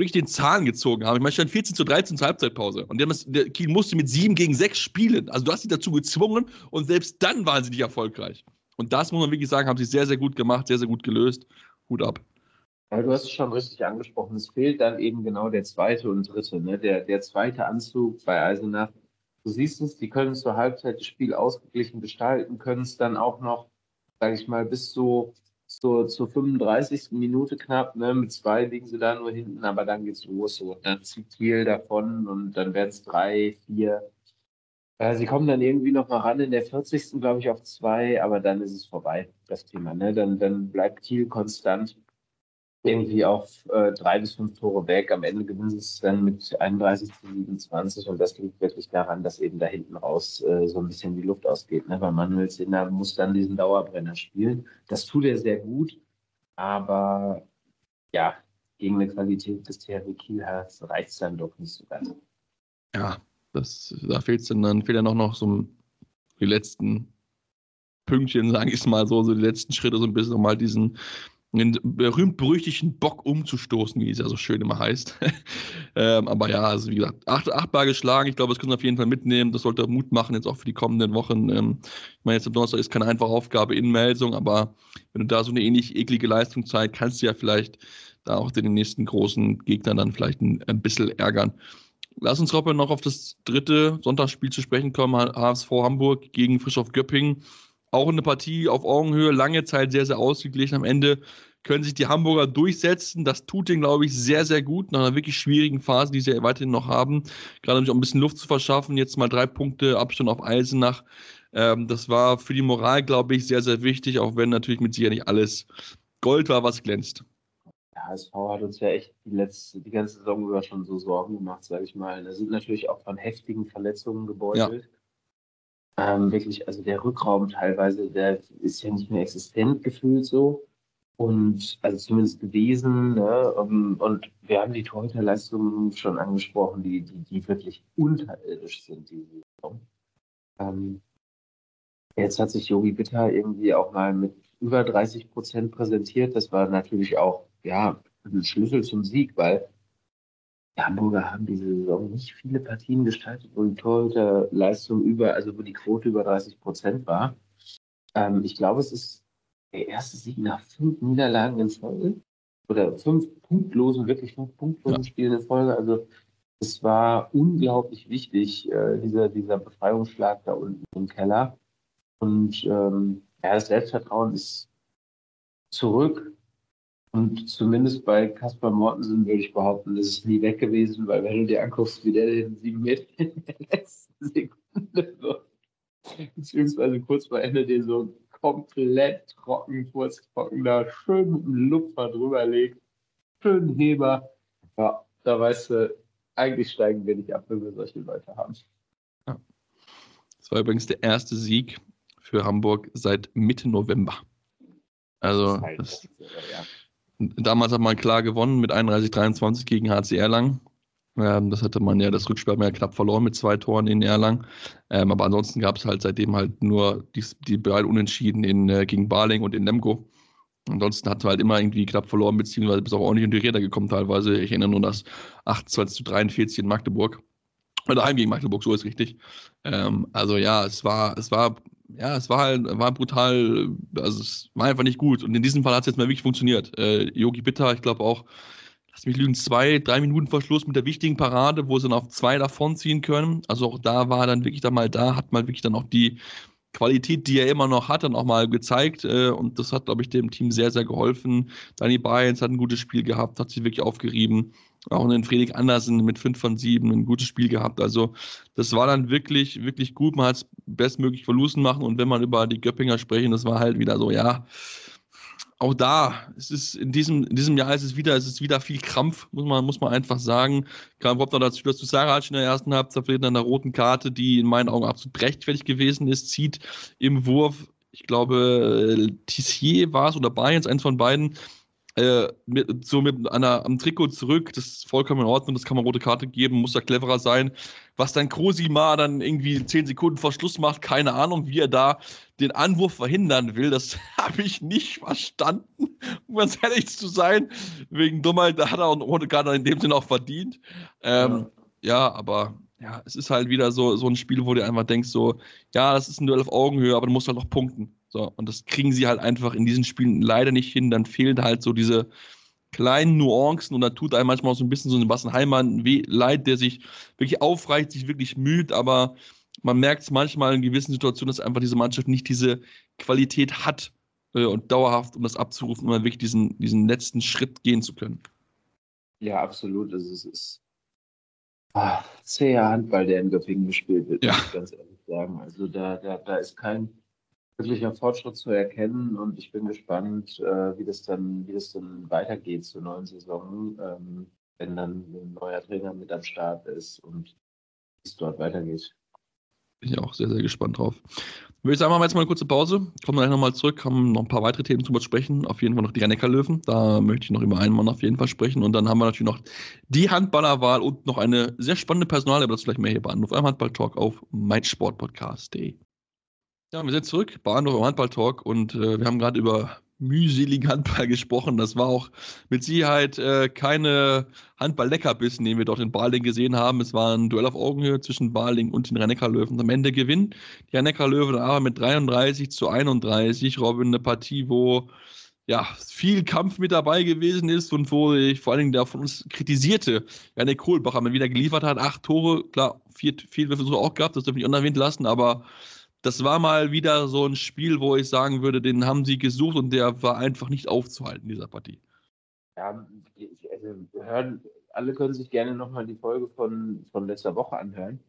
wirklich den Zahn gezogen haben. Ich meine, stand 14 zu 13 zur Halbzeitpause. Und das, der Kiel musste mit 7 gegen 6 spielen. Also du hast sie dazu gezwungen und selbst dann waren sie nicht erfolgreich. Und das muss man wirklich sagen, haben sie sehr, sehr gut gemacht, sehr, sehr gut gelöst. Hut ab. Ja, du hast es schon richtig angesprochen. Es fehlt dann eben genau der zweite und dritte, ne? Der, der zweite Anzug bei Eisenach. Du siehst es, die können zur Halbzeit das Spiel ausgeglichen gestalten, können es dann auch noch, sage ich mal, bis zu, zur, zur 35. Minute knapp, ne? Mit zwei liegen sie da nur hinten, aber dann geht's los. Und dann zieht Kiel davon und dann werden es drei, vier. Äh, sie kommen dann irgendwie noch mal ran in der 40. glaube ich auf zwei, aber dann ist es vorbei, das Thema. Ne? Dann, dann bleibt Kiel konstant irgendwie auf äh, drei bis fünf Tore weg. Am Ende gewinnen sie es dann mit 31 zu 27 und das liegt wirklich daran, dass eben da hinten raus äh, so ein bisschen die Luft ausgeht. Ne? Weil Manuel Zehner muss dann diesen Dauerbrenner spielen. Das tut er sehr gut, aber ja, gegen eine Qualität des THW Kiel reicht es dann doch nicht so ganz. Ja, das, da fehlt es dann, dann fehlt ja noch, noch so die letzten Pünktchen, sage ich es mal so, so die letzten Schritte, so ein bisschen, um halt diesen, den berühmt-berüchtigten Bock umzustoßen, wie es ja so schön immer heißt. ähm, aber ja, also wie gesagt, acht, achtbar geschlagen. Ich glaube, das können wir auf jeden Fall mitnehmen. Das sollte Mut machen, jetzt auch für die kommenden Wochen. Ähm, ich meine, jetzt am Donnerstag ist keine einfache Aufgabe in Melsung, aber wenn du da so eine ähnlich eklige Leistung zeigst, kannst du ja vielleicht da auch den nächsten großen Gegnern dann vielleicht ein, ein bisschen ärgern. Lass uns, Robin, noch auf das dritte Sonntagsspiel zu sprechen kommen. HSV Hamburg gegen Frischhoff Göppingen auch eine Partie auf Augenhöhe, lange Zeit sehr, sehr ausgeglichen. Am Ende können sich die Hamburger durchsetzen. Das tut ihnen, glaube ich, sehr, sehr gut nach einer wirklich schwierigen Phase, die sie ja weiterhin noch haben. Gerade um sich auch ein bisschen Luft zu verschaffen. Jetzt mal drei Punkte Abstand auf Eisenach. Ähm, das war für die Moral, glaube ich, sehr, sehr wichtig, auch wenn natürlich mit sicher nicht alles Gold war, was glänzt. Der HSV hat uns ja echt die, letzte, die ganze Saison über schon so Sorgen gemacht, sage ich mal. Da sind natürlich auch von heftigen Verletzungen gebeutelt. Ja ähm, wirklich, also der Rückraum teilweise, der ist ja nicht mehr existent gefühlt so. Und also zumindest gewesen. Ne? Und, und wir haben die Torhüterleistungen schon angesprochen, die, die, die wirklich unterirdisch sind, die Saison. Ähm, jetzt hat sich Yogi Bitter irgendwie auch mal mit über 30 Prozent präsentiert. Das war natürlich auch ja, ein Schlüssel zum Sieg, weil die Hamburger haben diese Saison nicht viele Partien gestaltet, wo die Torhüterleistung über, also wo die Quote über 30 Prozent war. Ähm, ich glaube, es ist der erste Sieg nach fünf Niederlagen in Folge oder fünf punktlosen, wirklich fünf punktlosen ja. Spielen in Folge. Also es war unglaublich wichtig, äh, dieser, dieser Befreiungsschlag da unten im Keller. Und ähm, ja, das Selbstvertrauen ist zurück. Und zumindest bei Kaspar Mortensen würde ich behaupten, das ist nie weg gewesen, weil wenn du dir anguckst, wie der den sieben Meter in der letzten Sekunde so, beziehungsweise kurz vor Ende den so komplett trocken, furztrocken da schön mit dem Lupfer drüber legt, schön Heber. Ja, da weißt du, eigentlich steigen wir nicht ab, wenn wir solche Leute haben. Ja. Das war übrigens der erste Sieg für Hamburg seit Mitte November. Also, das, halt das, ja. Damals hat man klar gewonnen mit 31-23 gegen HC Erlangen. Ähm, das hatte man ja, das Rückspiel hat man ja knapp verloren mit zwei Toren in Erlangen. Ähm, aber ansonsten gab es halt seitdem halt nur die, die beiden Unentschieden in, äh, gegen Barling und in Lemgo. Ansonsten hat man halt immer irgendwie knapp verloren, beziehungsweise bis auch ordentlich in die Räder gekommen teilweise. Ich erinnere nur das 28 zu 43 in Magdeburg. Oder heim gegen Magdeburg, so ist richtig. Ähm, also ja, es war, es war ja, es war halt, war brutal, also es war einfach nicht gut. Und in diesem Fall hat es jetzt mal wirklich funktioniert. Äh, Yogi Bitter, ich glaube auch, lass mich lügen, zwei, drei Minuten vor Schluss mit der wichtigen Parade, wo sie dann auf zwei davon ziehen können. Also auch da war er dann wirklich dann mal da, hat mal wirklich dann auch die Qualität, die er immer noch hat, dann auch mal gezeigt. Äh, und das hat, glaube ich, dem Team sehr, sehr geholfen. Danny Bayens hat ein gutes Spiel gehabt, hat sich wirklich aufgerieben. Auch einen Friedrich Andersen mit 5 von 7 ein gutes Spiel gehabt. Also das war dann wirklich, wirklich gut. Man hat es bestmöglich verlusten machen. Und wenn man über die Göppinger sprechen, das war halt wieder so, ja, auch da, es ist in diesem, in diesem Jahr ist es wieder, es ist wieder viel Krampf, muss man, muss man einfach sagen. Kam überhaupt noch dazu, dass du Sarah in der ersten Halbzeit verliert an der roten Karte, die in meinen Augen absolut rechtfertig gewesen ist, zieht im Wurf, ich glaube, Tissier war es oder Bayerns, eins von beiden, äh, mit, so mit einer am Trikot zurück, das ist vollkommen in Ordnung, das kann man rote Karte geben, muss da cleverer sein. Was dann Cosima dann irgendwie zehn Sekunden vor Schluss macht, keine Ahnung, wie er da den Anwurf verhindern will, das habe ich nicht verstanden, um ganz ehrlich zu sein. Wegen Dummheit, da hat er eine rote Karte in dem Sinne auch verdient. Ähm, ja. ja, aber ja, es ist halt wieder so, so ein Spiel, wo du einfach denkst, so, ja, das ist ein Duell auf Augenhöhe, aber du musst halt auch punkten. So, und das kriegen sie halt einfach in diesen Spielen leider nicht hin. Dann fehlen halt so diese kleinen Nuancen und da tut einem manchmal auch so ein bisschen so ein weh, leid, der sich wirklich aufreicht, sich wirklich müht, aber man merkt es manchmal in gewissen Situationen, dass einfach diese Mannschaft nicht diese Qualität hat äh, und dauerhaft, um das abzurufen, um dann wirklich diesen, diesen letzten Schritt gehen zu können. Ja, absolut. Also es ist ah, zäher Handball, der in Göppingen gespielt wird, ja. muss ich ganz ehrlich sagen. Also da, da, da ist kein wirklicher Fortschritt zu erkennen und ich bin gespannt, äh, wie das dann, wie das dann weitergeht zur neuen Saison, ähm, wenn dann ein neuer Trainer mit am Start ist und wie es dort weitergeht. Bin ich auch sehr, sehr gespannt drauf. Würde ich sagen, machen wir jetzt mal eine kurze Pause. Kommen gleich nochmal zurück, haben noch ein paar weitere Themen zu sprechen. Auf jeden Fall noch die Rhein-Neckar-Löwen. Da möchte ich noch über einen Mann auf jeden Fall sprechen. Und dann haben wir natürlich noch die Handballerwahl und noch eine sehr spannende Personale, aber das vielleicht mehr hier bei Anruf Handball-Talk auf meinsportpodcast.de. Ja, wir sind zurück bei Andorra Handball Talk und äh, wir haben gerade über mühseligen Handball gesprochen. Das war auch mit Sicherheit äh, keine Handball-Leckerbissen, den wir dort in Baling gesehen haben. Es war ein Duell auf Augenhöhe zwischen Baling und den Rhein-Neckar-Löwen. Am Ende gewinnen die Rhein-Neckar-Löwen aber mit 33 zu 31. Robin, eine Partie, wo ja, viel Kampf mit dabei gewesen ist und wo ich vor allen Dingen der von uns kritisierte Janik Kohlbacher mal wieder geliefert hat. Acht Tore, klar, vier Fehlwürfe auch gehabt, das dürfen wir nicht unerwähnt lassen, aber das war mal wieder so ein Spiel, wo ich sagen würde, den haben sie gesucht und der war einfach nicht aufzuhalten, dieser Partie. Ja, also hören, alle können sich gerne nochmal die Folge von, von letzter Woche anhören.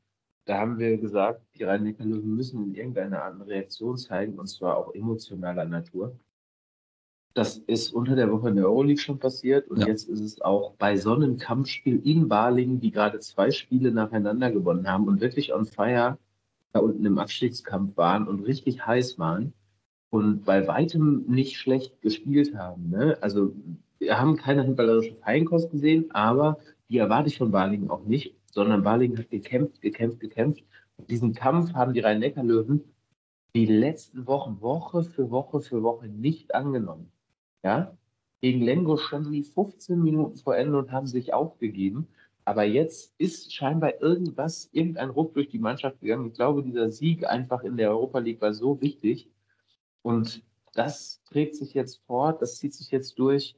Da haben wir gesagt, die rhein neckar müssen in irgendeiner Art eine Reaktion zeigen, und zwar auch emotionaler Natur. Das ist unter der Woche in der Euroleague schon passiert und ja. jetzt ist es auch bei Sonnenkampfspiel in Balingen, die gerade zwei Spiele nacheinander gewonnen haben und wirklich on fire da unten im Abstiegskampf waren und richtig heiß waren und bei weitem nicht schlecht gespielt haben. Ne? Also wir haben keine handballerische Feinkost gesehen, aber die erwarte ich von Balingen auch nicht, sondern Balingen hat gekämpft, gekämpft, gekämpft. Und diesen Kampf haben die Rhein-Neckar-Löwen die letzten Wochen, Woche für Woche für Woche nicht angenommen. Ja? Gegen Lengo standen die 15 Minuten vor Ende und haben sich aufgegeben. Aber jetzt ist scheinbar irgendwas, irgendein Ruck durch die Mannschaft gegangen. Ich glaube, dieser Sieg einfach in der Europa League war so wichtig. Und das trägt sich jetzt fort, das zieht sich jetzt durch.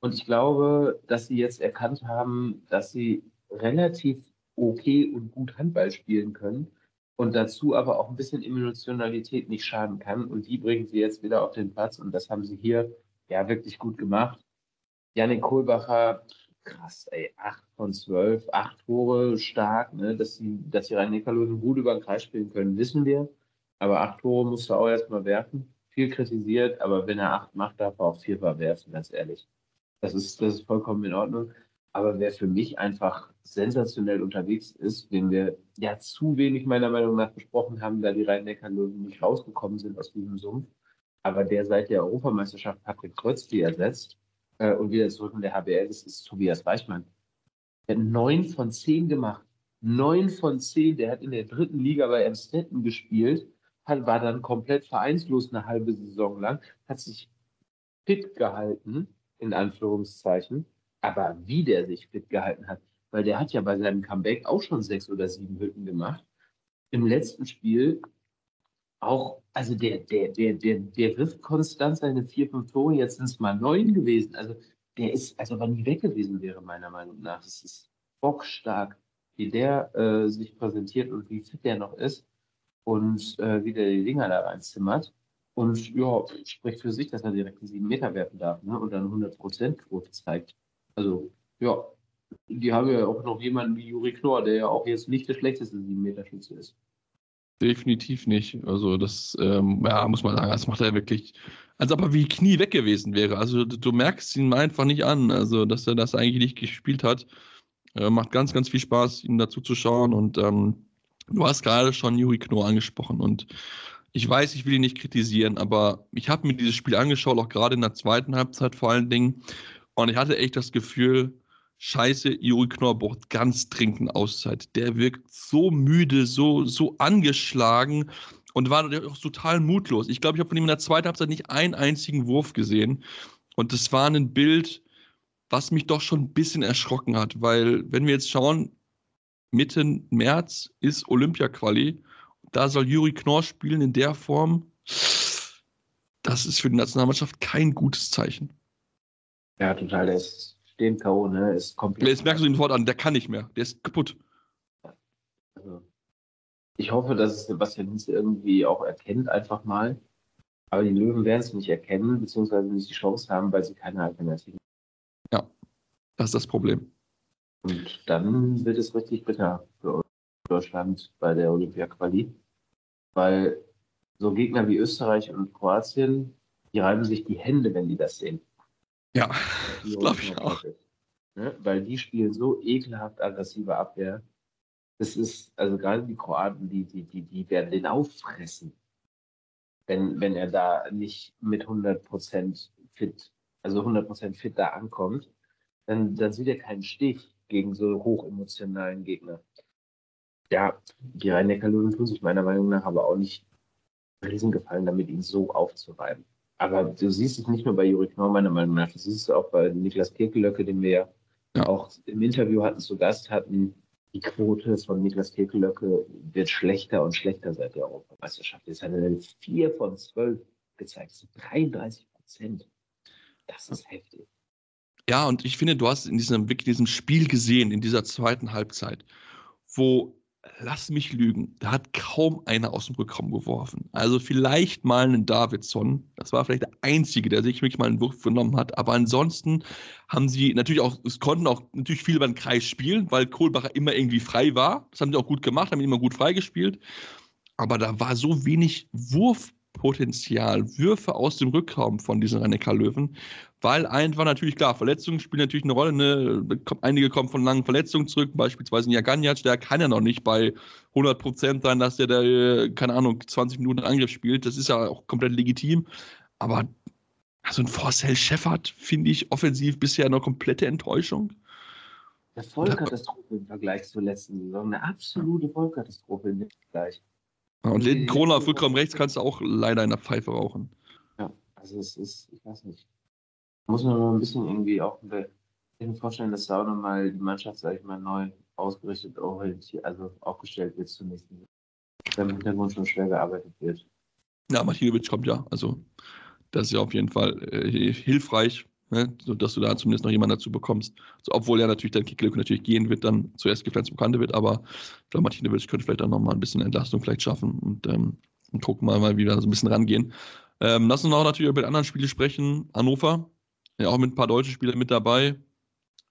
Und ich glaube, dass sie jetzt erkannt haben, dass sie relativ okay und gut Handball spielen können und dazu aber auch ein bisschen Emotionalität nicht schaden kann. Und die bringen sie jetzt wieder auf den Platz und das haben sie hier ja wirklich gut gemacht. Janik Kohlbacher krass, ey, 8 von 12, 8 Tore stark, ne? dass sie, dass die Rhein-Neckar-Löwen gut über den Kreis spielen können, wissen wir. Aber 8 Tore musst du auch erstmal werfen. Viel kritisiert, aber wenn er 8 macht, darf er auch 4 verwerfen, ganz ehrlich. Das ist, das ist vollkommen in Ordnung. Aber wer für mich einfach sensationell unterwegs ist, den wir ja zu wenig meiner Meinung nach besprochen haben, da die Rhein-Neckar-Löwen nicht rausgekommen sind aus diesem Sumpf, aber der seit der Europameisterschaft Patrick Kreuzki ersetzt, äh, und wieder zurück in der HBL ist, ist Tobias Weichmann. Der hat neun von zehn gemacht. Neun von zehn. Der hat in der dritten Liga bei Amstetten gespielt, hat, war dann komplett vereinslos eine halbe Saison lang, hat sich fit gehalten, in Anführungszeichen. Aber wie der sich fit gehalten hat, weil der hat ja bei seinem Comeback auch schon sechs oder sieben Hütten gemacht. Im letzten Spiel auch, also der, der, der, der, der wirft konstant seine vier, fünf Tore, jetzt sind es mal neun gewesen. Also der ist, also wenn nie weg gewesen wäre, meiner Meinung nach. Es ist bockstark, wie der äh, sich präsentiert und wie fit der noch ist und äh, wie der die Dinger da reinzimmert. Und ja, spricht für sich, dass er direkt die sieben Meter werfen darf ne? und dann 100% Quote zeigt. Also, ja, die haben ja auch noch jemanden wie Juri Knorr, der ja auch jetzt nicht der schlechteste sieben Meter Schütze ist. Definitiv nicht. Also das, ähm, ja, muss man sagen, das macht er wirklich, als ob er wie Knie weg gewesen wäre. Also du, merkst ihn einfach nicht an, also dass er das eigentlich nicht gespielt hat. Äh, macht ganz, ganz viel Spaß, ihm dazu zu schauen. Und ähm, du hast gerade schon Yuri Knorr angesprochen. Und ich weiß, ich will ihn nicht kritisieren, aber ich habe mir dieses Spiel angeschaut, auch gerade in der zweiten Halbzeit vor allen Dingen. Und ich hatte echt das Gefühl, Scheiße, Juri Knorr braucht ganz dringend Auszeit. Der wirkt so müde, so, so angeschlagen und war auch total mutlos. Ich glaube, ich habe von ihm in der zweiten Halbzeit nicht einen einzigen Wurf gesehen. Und das war ein Bild, was mich doch schon ein bisschen erschrocken hat, weil, wenn wir jetzt schauen, Mitte März ist Olympia-Quali. Da soll Juri Knorr spielen in der Form. Das ist für die Nationalmannschaft kein gutes Zeichen. Ja, total. Der ist den K.O., ne? Ist komplett. Jetzt merkst du ihn sofort an, der kann nicht mehr. Der ist kaputt. Also, ich hoffe, dass es Sebastian Hinze irgendwie auch erkennt, einfach mal. Aber die Löwen werden es nicht erkennen, beziehungsweise nicht die Chance haben, weil sie keine Alternativen haben. Ja, das ist das Problem. Und dann wird es richtig bitter für Deutschland bei der Olympia-Quali, weil so Gegner wie Österreich und Kroatien, die reiben sich die Hände, wenn die das sehen. Ja, glaube ich auch. Ne? Weil die spielen so ekelhaft aggressive Abwehr. Das ist, also gerade die Kroaten, die, die, die, die werden den auffressen. Wenn, wenn er da nicht mit 100% fit, also 100% fit da ankommt, dann, dann sieht er keinen Stich gegen so hochemotionalen Gegner. Ja, die Rhein-Neckar-Löwen tun sich meiner Meinung nach aber auch nicht Riesengefallen damit, ihn so aufzureiben. Aber du siehst es nicht nur bei Juri Knorr, meiner Meinung nach, du siehst es auch bei Niklas Kirkelöcke, den wir ja. auch im Interview hatten, zu Gast hatten. Die Quote von Niklas Kirkelöcke wird schlechter und schlechter seit der Europameisterschaft. Jetzt hat er vier von zwölf gezeigt. Sind 33 Prozent. Das ist heftig. Ja, und ich finde, du hast in diesem, wirklich diesem Spiel gesehen, in dieser zweiten Halbzeit, wo lass mich lügen, da hat kaum einer aus dem Rückraum geworfen. Also vielleicht mal einen Davidson. Das war vielleicht der Einzige, der sich wirklich mal einen Wurf genommen hat. Aber ansonsten haben sie natürlich auch, es konnten auch natürlich viel über den Kreis spielen, weil Kohlbacher immer irgendwie frei war. Das haben sie auch gut gemacht, haben ihn immer gut freigespielt. Aber da war so wenig Wurf Potenzial, Würfe aus dem Rückraum von diesen rhein löwen weil einfach natürlich klar, Verletzungen spielen natürlich eine Rolle. Ne? Einige kommen von langen Verletzungen zurück, beispielsweise ein Jaganjac, der kann ja noch nicht bei 100 Prozent sein, dass der, der, keine Ahnung, 20 Minuten Angriff spielt. Das ist ja auch komplett legitim. Aber so ein Forcell Shepard finde ich offensiv bisher eine komplette Enttäuschung. Eine Vollkatastrophe im Vergleich zur letzten Saison. Eine absolute Vollkatastrophe im Vergleich. Ja, und den Corona auf Rückraum rechts kannst du auch leider in der Pfeife rauchen. Ja, also es ist, ich weiß nicht. Muss man noch ein bisschen irgendwie auch, ich vorstellen, dass da auch nochmal die Mannschaft, sag ich mal, neu ausgerichtet, also aufgestellt wird zum nächsten im Hintergrund schon schwer gearbeitet wird. Ja, Martinovic kommt ja, also das ist ja auf jeden Fall äh, hilfreich, ne? sodass du da zumindest noch jemanden dazu bekommst. Also, obwohl ja natürlich dann Kicklücke natürlich gehen wird, dann zuerst gefällt Bekannte wird, aber ich glaube, Martinovic könnte vielleicht dann nochmal ein bisschen Entlastung vielleicht schaffen und, ähm, und gucken mal, mal, wie wir da so ein bisschen rangehen. Ähm, lass uns auch natürlich über die anderen Spiele sprechen. Hannover, ja auch mit ein paar deutschen Spielern mit dabei.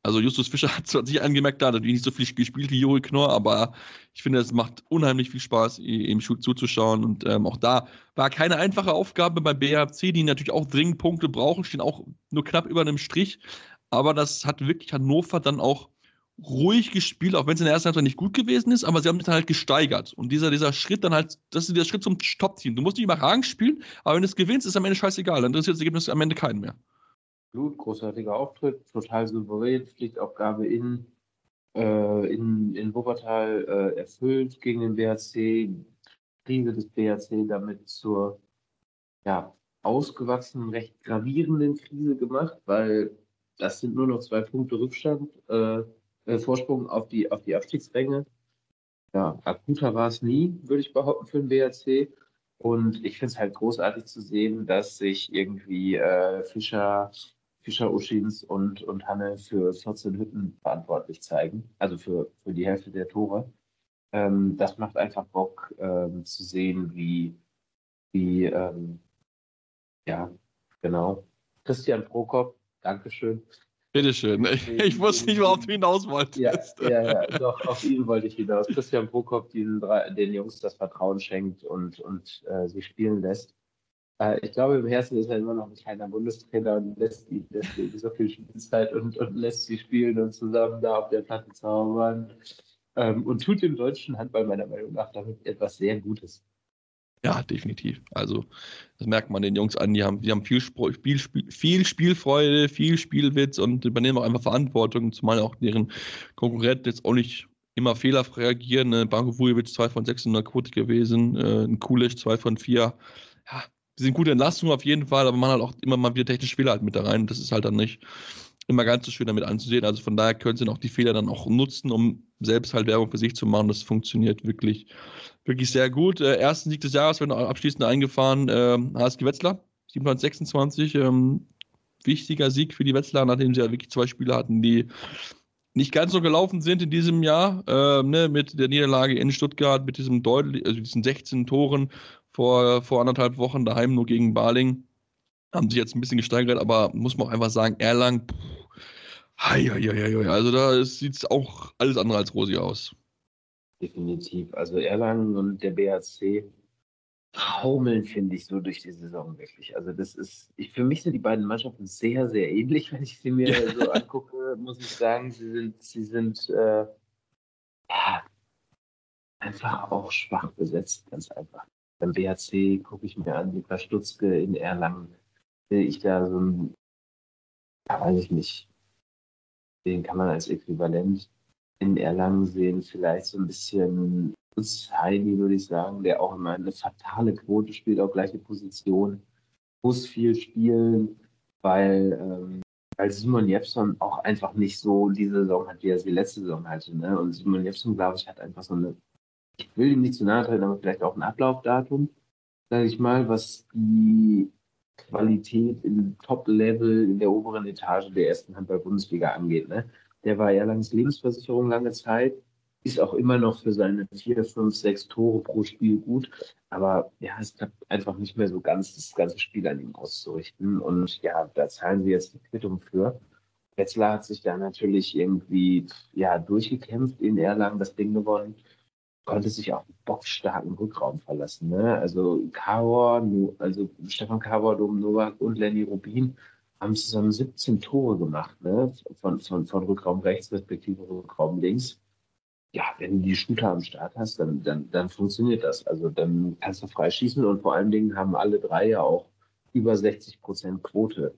Also Justus Fischer hat sich angemerkt, da hat natürlich nicht so viel gespielt wie Juri Knorr, aber ich finde, es macht unheimlich viel Spaß, ihm zuzuschauen. Und ähm, auch da war keine einfache Aufgabe bei BHC, die natürlich auch dringend Punkte brauchen, stehen auch nur knapp über einem Strich. Aber das hat wirklich Hannover dann auch ruhig gespielt, auch wenn es in der ersten Halbzeit nicht gut gewesen ist, aber sie haben sich dann halt gesteigert. Und dieser, dieser Schritt dann halt, das ist der Schritt zum Top-Team. Du musst nicht überragend spielen, aber wenn du es gewinnst, ist am Ende scheißegal. Dann interessiert das Ergebnis am Ende keinen mehr. Blut, großartiger Auftritt, total souverän, Pflichtaufgabe in, äh, in, in Wuppertal äh, erfüllt gegen den BHC, Krise des BHC damit zur ja, ausgewachsenen, recht gravierenden Krise gemacht, weil das sind nur noch zwei Punkte Rückstand, äh, äh Vorsprung auf die, auf die Abstiegsränge. Ja, akuter war es nie, würde ich behaupten, für den BHC. Und ich finde es halt großartig zu sehen, dass sich irgendwie äh, Fischer, Fischer Uschins und, und Hanne für 14 Hütten verantwortlich zeigen, also für, für die Hälfte der Tore. Ähm, das macht einfach Bock ähm, zu sehen, wie, wie ähm, ja, genau. Christian Prokop, Dankeschön. Bitteschön. Ich, ich wusste nicht, worauf du hinaus wolltest. Ja, ja, ja, doch, auf ihn wollte ich hinaus. Christian Prokop, den, den Jungs das Vertrauen schenkt und, und äh, sie spielen lässt. Äh, ich glaube, im Herzen ist er immer noch ein kleiner Bundestrainer und lässt ihn deswegen so viel Spielzeit und, und lässt sie spielen und zusammen da auf der Platte zaubern. Ähm, und tut dem deutschen Handball meiner Meinung nach damit etwas sehr Gutes. Ja, definitiv. Also, das merkt man den Jungs an. Die haben, die haben viel, Spiel, Spiel, viel Spielfreude, viel Spielwitz und übernehmen auch einfach Verantwortung, zumal auch deren Konkurrent jetzt auch nicht immer fehlerfrei reagieren. Ne? Banko Vujovic 2 von 6 in der Quote gewesen, äh, ein Kulisch 2 von 4. Ja, die sind gute Entlastung auf jeden Fall, aber man hat auch immer mal wieder technische Fehler halt mit da rein. Das ist halt dann nicht immer ganz so schön damit anzusehen. Also von daher können sie auch die Fehler dann auch nutzen, um selbst halt Werbung für sich zu machen. Das funktioniert wirklich, wirklich sehr gut. Äh, ersten Sieg des Jahres werden abschließend eingefahren. Äh, HSG Wetzlar, 726. Ähm, wichtiger Sieg für die Wetzlar, nachdem sie ja wirklich zwei Spiele hatten, die nicht ganz so gelaufen sind in diesem Jahr, äh, ne, mit der Niederlage in Stuttgart, mit diesem deutlich, also diesen 16 Toren vor, vor anderthalb Wochen daheim nur gegen Baling. Haben sich jetzt ein bisschen gesteigert, aber muss man auch einfach sagen, Erlang, also da sieht es auch alles andere als rosig aus. Definitiv. Also Erlangen und der BHC haumeln, finde ich, so durch die Saison wirklich. Also das ist, ich, für mich sind die beiden Mannschaften sehr, sehr ähnlich, wenn ich sie mir ja. so angucke, muss ich sagen. Sie sind, sie sind äh, ja, einfach auch schwach besetzt, ganz einfach. Beim BHC gucke ich mir an, Niklas Stutzke in Erlangen, sehe ich da so ein, ja, weiß ich nicht, den kann man als Äquivalent in Erlangen sehen, vielleicht so ein bisschen Heidi, würde ich sagen, der auch immer eine fatale Quote spielt, auch gleiche Position. muss viel spielen, weil, ähm, weil Simon Jepson auch einfach nicht so diese Saison hat, wie er sie letzte Saison hatte. Ne? Und Simon Jepson, glaube ich, hat einfach so eine, ich will ihm nicht zu nahe treten, aber vielleicht auch ein Ablaufdatum, sage ich mal, was die Qualität im Top-Level in der oberen Etage der ersten Handball-Bundesliga angeht. Ne? Der war Erlangens Lebensversicherung lange Zeit, ist auch immer noch für seine vier, fünf, sechs Tore pro Spiel gut. Aber ja, es klappt einfach nicht mehr so ganz, das ganze Spiel an ihm auszurichten. Und ja, da zahlen sie jetzt die Quittung für. Wetzlar hat sich da natürlich irgendwie ja, durchgekämpft in Erlangen, das Ding gewonnen, konnte sich auf einen bockstarken Rückraum verlassen. Ne? Also Kawor, also Stefan Kawor, Dom Novak und Lenny Rubin haben zusammen 17 Tore gemacht, ne? von, von, von Rückraum rechts respektive Rückraum links ja, wenn du die Shooter am Start hast, dann, dann, dann funktioniert das. Also dann kannst du frei schießen und vor allen Dingen haben alle drei ja auch über 60 Prozent Quote.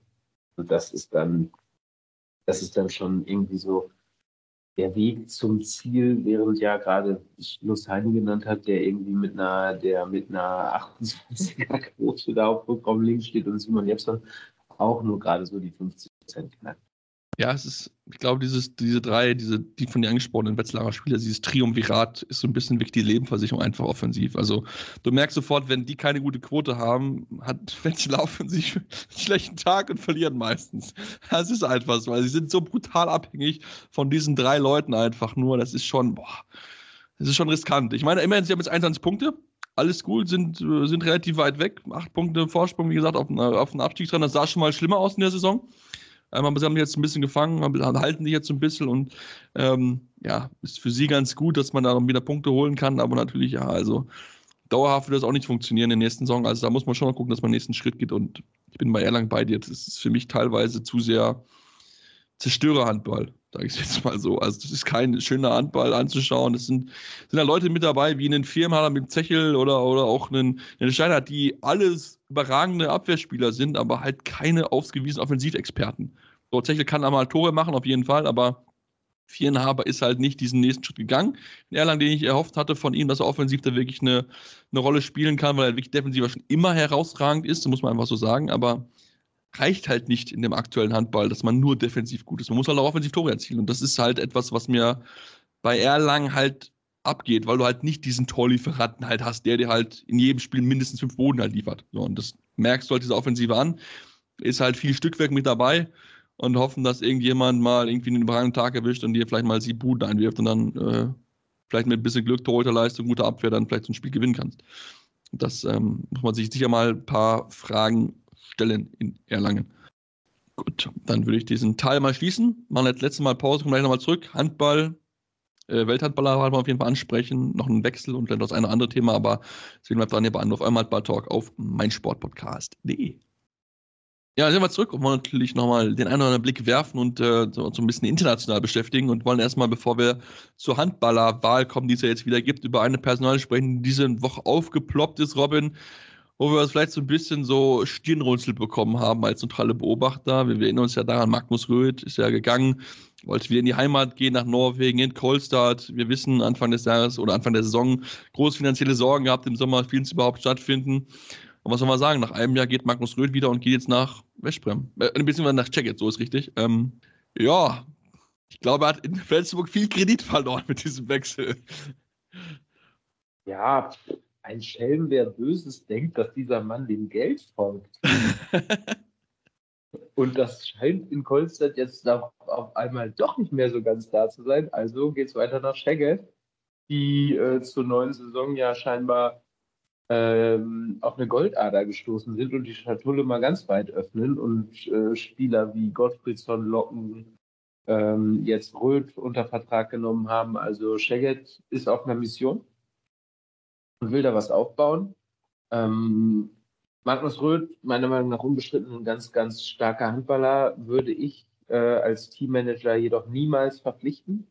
Und das ist dann, das ist dann schon irgendwie so der Weg zum Ziel, während ja gerade Heine genannt hat, der irgendwie mit einer, der mit einer 28er Quote da auf Rückraum links steht und Simon Jepson auch nur gerade so die 50 Prozent knackt. Ja, es ist, ich glaube, dieses, diese drei, diese, die von dir angesprochenen Wetzlarer Spieler, dieses Triumvirat ist so ein bisschen wirklich die Lebensversicherung einfach offensiv. Also du merkst sofort, wenn die keine gute Quote haben, hat Wetzlar offensiv einen schlechten Tag und verlieren meistens. Das ist einfach so, weil sie sind so brutal abhängig von diesen drei Leuten einfach nur. Das ist schon, boah, das ist schon riskant. Ich meine, immerhin, sie haben jetzt 21 Punkte. Alles gut, sind, sind relativ weit weg. Acht Punkte Vorsprung, wie gesagt, auf, auf den Abstieg dran. Das sah schon mal schlimmer aus in der Saison. Ähm, sie haben jetzt ein bisschen gefangen, halten sich jetzt ein bisschen und ähm, ja, ist für sie ganz gut, dass man da noch wieder Punkte holen kann, aber natürlich, ja, also dauerhaft wird das auch nicht funktionieren in der nächsten Saison. Also da muss man schon mal gucken, dass man den nächsten Schritt geht und ich bin bei Erlang bei dir. Das ist für mich teilweise zu sehr Zerstörerhandball, sage ich jetzt mal so. Also das ist kein schöner Handball anzuschauen. Es sind, sind da Leute mit dabei, wie einen Firmenhaller mit Zechel oder, oder auch einen, einen Steiner, die alles überragende Abwehrspieler sind, aber halt keine ausgewiesenen Offensivexperten. So, Zechel kann einmal Tore machen, auf jeden Fall, aber Vierenhaber ist halt nicht diesen nächsten Schritt gegangen. In Erlangen, den ich erhofft hatte von ihm, dass er offensiv da wirklich eine, eine Rolle spielen kann, weil er wirklich defensiv schon immer herausragend ist, muss man einfach so sagen, aber reicht halt nicht in dem aktuellen Handball, dass man nur defensiv gut ist. Man muss halt auch offensiv Tore erzielen und das ist halt etwas, was mir bei Erlangen halt abgeht, weil du halt nicht diesen Torlieferanten halt hast, der dir halt in jedem Spiel mindestens fünf Boden halt liefert. So, und das merkst du halt diese Offensive an. Ist halt viel Stückwerk mit dabei und hoffen, dass irgendjemand mal irgendwie einen überragenden Tag erwischt und dir vielleicht mal sieben Buden einwirft und dann äh, vielleicht mit ein bisschen Glück, Torhüterleistung, guter Abwehr dann vielleicht so ein Spiel gewinnen kannst. Das ähm, muss man sich sicher mal ein paar Fragen stellen in Erlangen. Gut, dann würde ich diesen Teil mal schließen. Machen jetzt letzte Mal Pause, kommen gleich nochmal zurück. Handball, äh, Welthandballer wollen wir auf jeden Fall ansprechen. Noch einen Wechsel und vielleicht das eine oder andere Thema, aber deswegen bleibt dran hier bei Anruf eurem Handball-Talk auf meinsportpodcast.de. Ja, sind wir zurück und wollen natürlich nochmal den einen oder anderen Blick werfen und äh, so, so, ein bisschen international beschäftigen und wollen erstmal, bevor wir zur Handballerwahl kommen, die es ja jetzt wieder gibt, über eine Personal sprechen, die diese Woche aufgeploppt ist, Robin, wo wir vielleicht so ein bisschen so Stirnrunzel bekommen haben als neutrale Beobachter. Wir erinnern uns ja daran, Magnus Röth ist ja gegangen, wollte wieder in die Heimat gehen, nach Norwegen, in Kolstad. Wir wissen, Anfang des Jahres oder Anfang der Saison große finanzielle Sorgen gehabt, im Sommer fielen es überhaupt stattfinden. Und was soll man sagen? Nach einem Jahr geht Magnus Röth wieder und geht jetzt nach Westbrem. Äh, beziehungsweise nach Checkit, so ist richtig. Ähm, ja, ich glaube, er hat in Flensburg viel Kredit verloren mit diesem Wechsel. Ja, ein Schelm, wer Böses denkt, dass dieser Mann dem Geld folgt. Und das scheint in Kolstadt jetzt auf einmal doch nicht mehr so ganz da zu sein. Also geht es weiter nach Szeged, die äh, zur neuen Saison ja scheinbar ähm, auf eine Goldader gestoßen sind und die Schatulle mal ganz weit öffnen und äh, Spieler wie Gottfriedsson Locken ähm, jetzt Röth unter Vertrag genommen haben. Also Szeged ist auf einer Mission und will da was aufbauen. Ähm, Magnus Röth, meiner Meinung nach unbestritten ein ganz, ganz starker Handballer, würde ich äh, als Teammanager jedoch niemals verpflichten,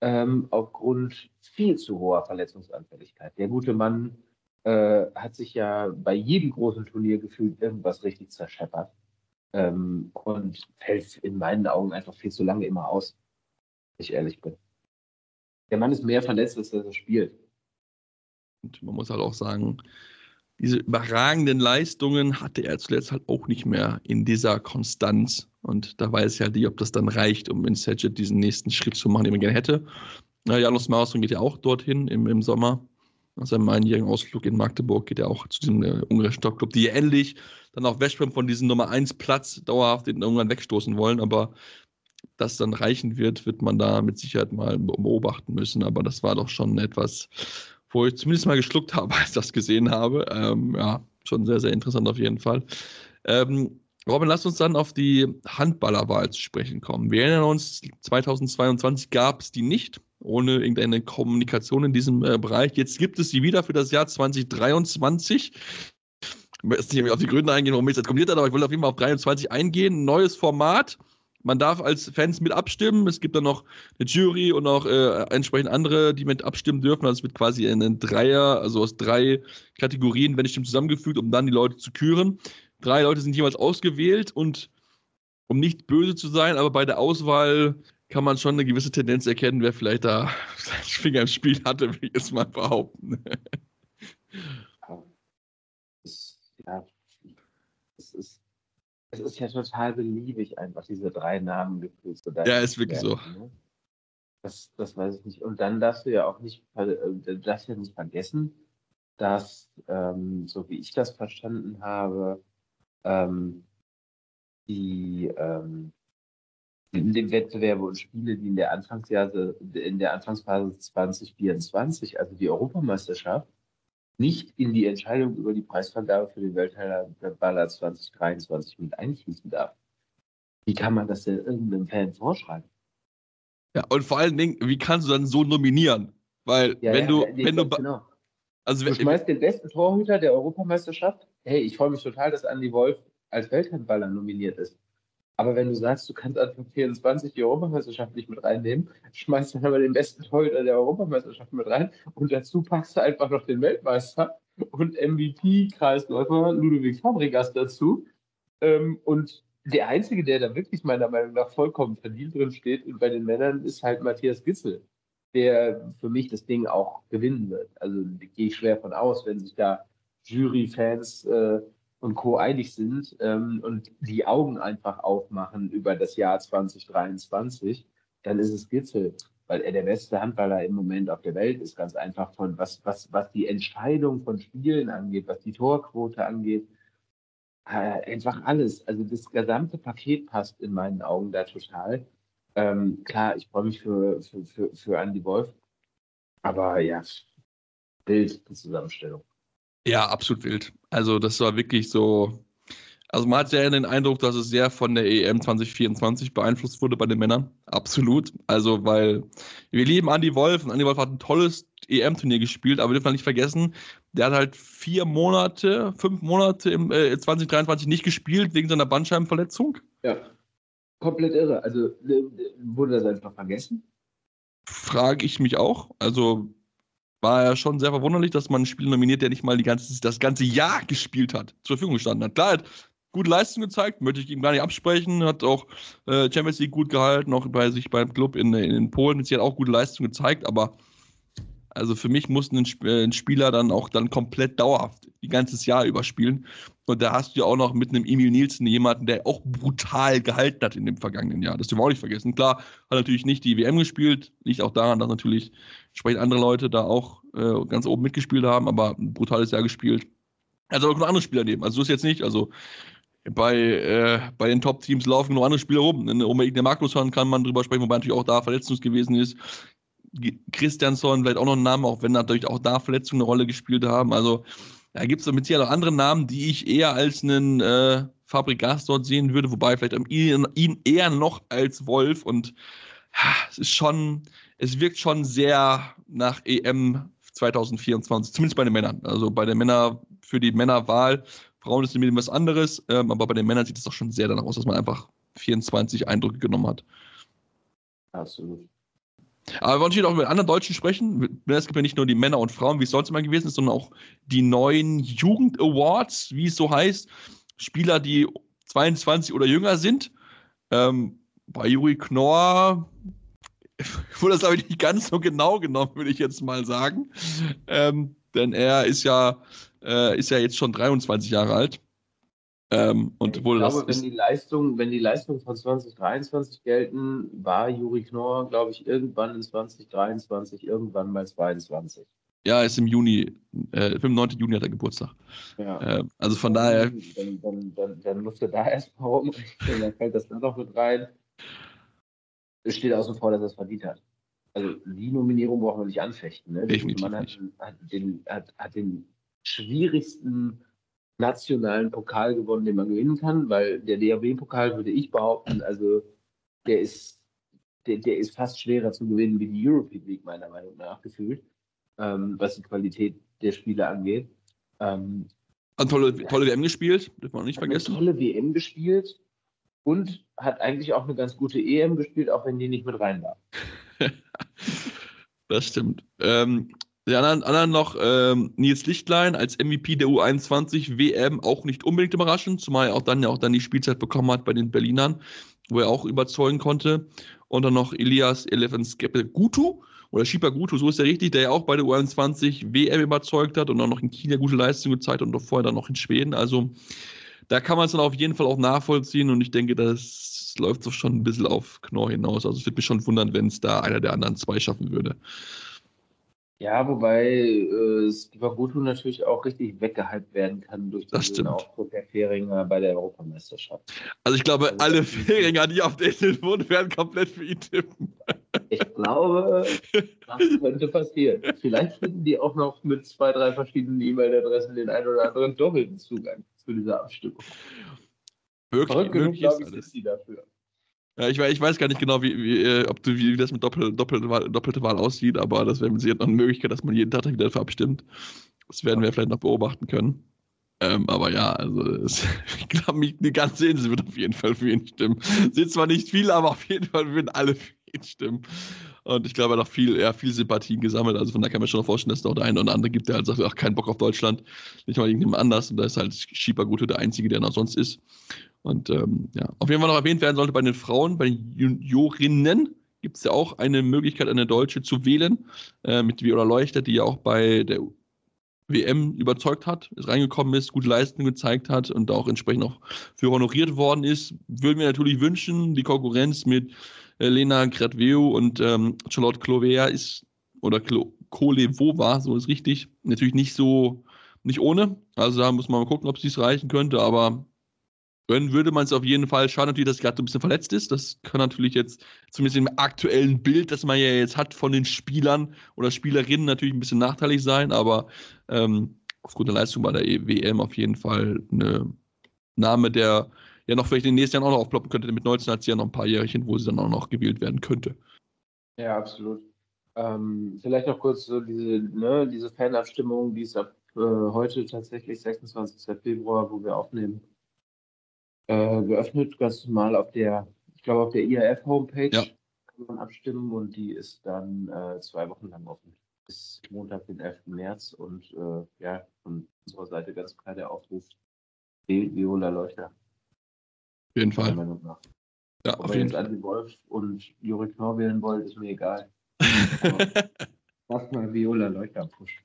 ähm, aufgrund viel zu hoher Verletzungsanfälligkeit. Der gute Mann äh, hat sich ja bei jedem großen Turnier gefühlt irgendwas richtig zerscheppert ähm, und fällt in meinen Augen einfach viel zu lange immer aus, wenn ich ehrlich bin. Der Mann ist mehr verletzt, als er spielt. Und man muss halt auch sagen, diese überragenden Leistungen hatte er zuletzt halt auch nicht mehr in dieser Konstanz. Und da weiß ich halt nicht, ob das dann reicht, um in Sedgett diesen nächsten Schritt zu machen, den man gerne hätte. Janus Marsson geht ja auch dorthin im, im Sommer. Nach seinem einjährigen Ausflug in Magdeburg geht er auch zu diesem äh, ungarischen Topclub, die endlich dann auch Westbrom von diesem Nummer 1 Platz dauerhaft in Ungarn wegstoßen wollen. Aber das dann reichen wird, wird man da mit Sicherheit mal beobachten müssen. Aber das war doch schon etwas, wo ich zumindest mal geschluckt habe, als ich das gesehen habe. Ähm, ja, schon sehr, sehr interessant auf jeden Fall. Ähm, Robin, lass uns dann auf die Handballerwahl zu sprechen kommen. Wir erinnern uns, 2022 gab es die nicht, ohne irgendeine Kommunikation in diesem äh, Bereich. Jetzt gibt es sie wieder für das Jahr 2023. Ich weiß nicht, ob ich auf die Gründe eingehen, warum ich das kommentiert habe, aber ich will auf jeden Fall auf 23 eingehen. Neues Format. Man darf als Fans mit abstimmen. Es gibt dann noch eine Jury und auch äh, entsprechend andere, die mit abstimmen dürfen. Also es wird quasi ein Dreier, also aus drei Kategorien, wenn ich stimmt, zusammengefügt, um dann die Leute zu küren. Drei Leute sind jeweils ausgewählt und um nicht böse zu sein, aber bei der Auswahl kann man schon eine gewisse Tendenz erkennen, wer vielleicht da seinen Finger im Spiel hatte, will ich jetzt mal behaupten. ja, es ist es ist ja total beliebig, einfach diese drei Namen gefühlt Ja, ist wirklich werden, so. Ne? Das, das weiß ich nicht. Und dann darfst du ja auch nicht, äh, darfst ja nicht vergessen, dass, ähm, so wie ich das verstanden habe, ähm, die ähm, in dem Wettbewerb und Spiele, die in der Anfangsphase, in der Anfangsphase 2024, also die Europameisterschaft, nicht in die Entscheidung über die Preisvergabe für den Weltballer 2023 mit einfließen darf. Wie kann man das denn irgendeinem Fan vorschreiben? Ja, und vor allen Dingen, wie kannst du dann so nominieren? Weil, ja, wenn ja, du, nee, wenn du, genau. also du schmeißt den besten Torhüter der Europameisterschaft. Hey, ich freue mich total, dass Andy Wolf als Welthandballer nominiert ist. Aber wenn du sagst, du kannst Anfang 24 die Europameisterschaft nicht mit reinnehmen, schmeißt dann aber den besten Torhüter der Europameisterschaft mit rein und dazu packst du einfach noch den Weltmeister und MVP-Kreisläufer Ludovic Fabregas dazu. Ähm, und der Einzige, der da wirklich meiner Meinung nach vollkommen verdient drin steht bei den Männern, ist halt Matthias Gitzel, der für mich das Ding auch gewinnen wird. Also gehe ich schwer von aus, wenn sich da Jury-Fans äh, und Co. einig sind ähm, und die Augen einfach aufmachen über das Jahr 2023, dann ist es Gitzel, weil er der beste Handballer im Moment auf der Welt ist, ganz einfach von was, was, was die Entscheidung von Spielen angeht, was die Torquote angeht, äh, einfach alles. Also das gesamte Paket passt in meinen Augen da total. Ähm, klar, ich freue mich für, für, für, für Andy Wolf, aber ja, Bild, die Zusammenstellung. Ja, absolut wild. Also das war wirklich so. Also man hat sehr den Eindruck, dass es sehr von der EM 2024 beeinflusst wurde bei den Männern. Absolut. Also weil wir lieben Andy Wolf und Andy Wolf hat ein tolles EM-Turnier gespielt, aber wir dürfen nicht vergessen, der hat halt vier Monate, fünf Monate im äh, 2023 nicht gespielt wegen seiner Bandscheibenverletzung. Ja, komplett irre. Also wurde das einfach vergessen? Frage ich mich auch. Also war ja schon sehr verwunderlich, dass man einen Spieler nominiert, der nicht mal die ganze, das ganze Jahr gespielt hat, zur Verfügung gestanden hat. Klar, hat gute Leistung gezeigt, möchte ich ihm gar nicht absprechen, hat auch äh, Champions League gut gehalten, auch bei sich beim Club in, in Polen. Sie hat auch gute Leistung gezeigt, aber also für mich muss ein, äh, ein, Spieler dann auch dann komplett dauerhaft die ganzes Jahr überspielen. Und da hast du ja auch noch mit einem Emil Nielsen jemanden, der auch brutal gehalten hat in dem vergangenen Jahr. Das dürfen wir auch nicht vergessen. Klar, hat natürlich nicht die WM gespielt, liegt auch daran, dass natürlich entsprechend andere Leute da auch äh, ganz oben mitgespielt haben, aber ein brutales Jahr gespielt. Also auch noch andere Spieler nehmen. Also so ist jetzt nicht. Also bei, äh, bei den Top-Teams laufen nur andere Spieler rum. Um Igor Magnusson kann man drüber sprechen, wobei natürlich auch da verletzungs gewesen ist. Christiansson vielleicht auch noch ein Name, auch wenn natürlich auch da Verletzungen eine Rolle gespielt haben. Also da gibt es mit Sicherheit auch andere Namen, die ich eher als einen äh, Fabrikas dort sehen würde, wobei vielleicht ihn, ihn eher noch als Wolf und ja, es ist schon, es wirkt schon sehr nach EM 2024, zumindest bei den Männern. Also bei den Männern, für die Männerwahl, Frauen ist ein was anderes, ähm, aber bei den Männern sieht es doch schon sehr danach aus, dass man einfach 24 Eindrücke genommen hat. Absolut. Aber wir wollen hier auch mit anderen Deutschen sprechen. Es gibt ja nicht nur die Männer und Frauen, wie es sonst immer gewesen ist, sondern auch die neuen Jugend Awards, wie es so heißt. Spieler, die 22 oder jünger sind. Ähm, bei Juri Knorr wurde das aber nicht ganz so genau genommen, würde ich jetzt mal sagen. Ähm, denn er ist ja äh, ist ja jetzt schon 23 Jahre alt. Ähm, und ich glaube, wenn die Leistung, wenn die Leistung von 2023 gelten, war Juri Knorr, glaube ich, irgendwann in 2023, irgendwann bei 22. ja, ist im Juni, äh, 95. Juni hat er Geburtstag. Ja. Äh, also von daher, Dann, dann, dann, dann musst du da erstmal rumrechnen, dann fällt das dann noch mit rein. Es steht außen vor, dass er es verdient hat. Also die Nominierung brauchen wir nicht anfechten. Ne? Definitiv Mann hat, nicht. hat, den, hat, hat den schwierigsten nationalen Pokal gewonnen, den man gewinnen kann, weil der DRW-Pokal würde ich behaupten, also der ist, der, der ist fast schwerer zu gewinnen wie die European League, meiner Meinung nach, gefühlt, ähm, was die Qualität der Spiele angeht. Ähm, hat tolle, tolle WM gespielt, dürfen wir auch nicht vergessen. tolle WM gespielt und hat eigentlich auch eine ganz gute EM gespielt, auch wenn die nicht mit rein war. Das stimmt. Ähm, die anderen, anderen noch ähm, Nils Lichtlein als MVP der U21 WM auch nicht unbedingt überraschend, zumal er auch dann ja auch dann die Spielzeit bekommen hat bei den Berlinern, wo er auch überzeugen konnte. Und dann noch Elias Elefants Gutu oder Shiba Gutu, so ist er richtig, der ja auch bei der U21 WM überzeugt hat und auch noch in China gute Leistung gezeigt und vorher dann noch in Schweden. Also da kann man es dann auf jeden Fall auch nachvollziehen und ich denke, das läuft so schon ein bisschen auf Knorr hinaus. Also es würde mich schon wundern, wenn es da einer der anderen zwei schaffen würde. Ja, wobei äh, Skibagutu natürlich auch richtig weggehypt werden kann durch den. Auftritt der Fähringer bei der Europameisterschaft. Also ich glaube, Also alle Feringer, die auf der Insel wohnen, werden komplett für ihn tippen. Ich glaube, das könnte passieren. Vielleicht finden die auch noch mit zwei, drei verschiedenen E-Mail-Adressen den einen oder anderen doppelten Zugang zu dieser Abstimmung. Wirklich, Verrückt genug, glaube ist ich, sind alles. die dafür. Ja, ich, weiß, ich weiß gar nicht genau, wie, wie, äh, ob du, wie, das mit Doppel, Doppel, Wahl- doppelte Wahl aussieht, aber das wäre mit noch eine Möglichkeit, dass man jeden Tag wieder dafür abstimmt. Das werden wir vielleicht noch beobachten können. Ähm, aber ja, also es, ich glaube, die ganze Insel wird auf jeden Fall für ihn stimmen. Sind zwar nicht viele, aber auf jeden Fall würden alle für ihn stimmen. Und ich glaube, er hat auch viel, hat viel Sympathien gesammelt. Also von da kann man schon vorstellen, dass es noch der eine oder andere gibt, der halt sagt, ach, keinen Bock auf Deutschland, nicht mal irgendjemand anders. Und da ist halt Schieber Gute der Einzige, der noch sonst ist. Und ähm, ja, auf jeden Fall noch erwähnt werden sollte bei den Frauen, bei den Juniorinnen gibt es ja auch eine Möglichkeit, eine Deutsche zu wählen, äh, mit Viola Leuchter, die ja auch bei der WM überzeugt hat, ist reingekommen ist, gute Leistungen gezeigt hat und auch entsprechend auch für honoriert worden ist. Würden wir natürlich wünschen, die Konkurrenz mit äh, Lena Gratveu und ähm, Charlotte Clovea ist, oder Klo Kolevova, so ist richtig, natürlich nicht so, nicht ohne. Also da muss man mal gucken, ob es dies reichen könnte, aber wenn würde man es auf jeden Fall. Schade natürlich, dass er gerade ein bisschen verletzt ist. Das kann natürlich jetzt, zumindest im aktuellen Bild, das man ja jetzt hat von den Spielern oder Spielerinnen, natürlich ein bisschen nachteilig sein, aber ähm, aufgrund der Leistung bei der E- WM auf jeden Fall eine Name, der ja noch vielleicht in den nächsten Jahren auch noch aufploppen könnte. Mit 19 hat sie ja noch ein paar Jährchen, wo sie dann auch noch gewählt werden könnte. Ja, absolut. Ähm, vielleicht noch kurz so diese, ne, diese Fanabstimmung, die ist ab äh, heute tatsächlich 26. Februar, wo wir aufnehmen, äh, geöffnet, ganz normal auf der, ich glaube auf der IAF-Homepage Ja. kann man abstimmen und die ist dann äh, zwei Wochen lang offen. Bis Montag, den 11. März und äh, ja, von unserer Seite ganz klar der Aufruf, wählt Viola Leuchter, Auf jeden Fall. Ja, Ob auf ihr jetzt. Andi Wolf und Juri Knorr wählen wollt, ist mir egal. Lass mal Viola Leuchter pushen.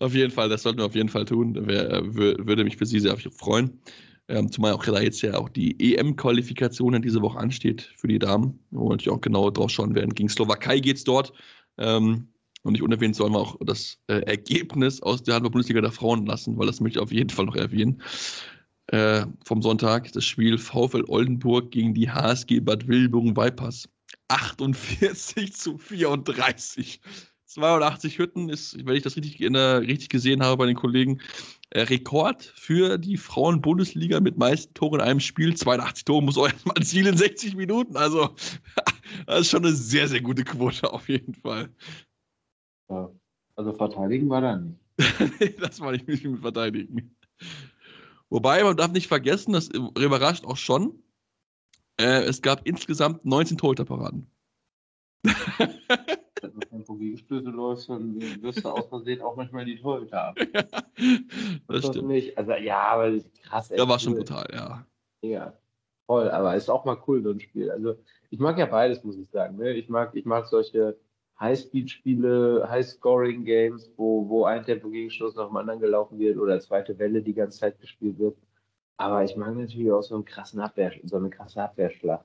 Auf jeden Fall, das sollten wir auf jeden Fall tun. Wär, äh, wür- würde mich für Sie sehr freuen. Ähm, zumal auch da jetzt ja auch die EM-Qualifikation in dieser Woche ansteht für die Damen, wo wir natürlich auch genau drauf schauen werden. Gegen Slowakei geht es dort. Ähm, und nicht unerwähnt sollen wir auch das äh, Ergebnis aus der Handball-Bundesliga der Frauen lassen, weil das möchte ich auf jeden Fall noch erwähnen. Äh, vom Sonntag das Spiel VfL Oldenburg gegen die HSG Bad Wilburg Vipers. 48 zu 34. 82 Hütten ist, wenn ich das richtig, der, richtig gesehen habe bei den Kollegen, äh, Rekord für die Frauen-Bundesliga mit meisten Toren in einem Spiel. 82 Tore muss auch erstmal erzielen in 60 Minuten. Also, das ist schon eine sehr, sehr gute Quote auf jeden Fall. Ja. Also verteidigen war da nicht. das war nicht mit verteidigen. Wobei, man darf nicht vergessen, das überrascht auch schon, äh, es gab insgesamt 19 Torhüterparaden. Gegenstöße läufst, dann wirst du aus Versehen auch manchmal die Torhüter ab. das stimmt. Nicht. Also ja, aber das ist krass. Da war schon brutal, ja. Ja, voll. Aber ist auch mal cool, so ein Spiel. Also ich mag ja beides, muss ich sagen. Ne? Ich mag, ich mag solche High-Speed-Spiele, High-Scoring-Games, wo, wo ein Tempo-Gegenstoß nach dem anderen gelaufen wird oder zweite Welle die ganze Zeit gespielt wird. Aber ich mag natürlich auch so einen krassen Abwehr, so eine krasse Abwehrschlacht,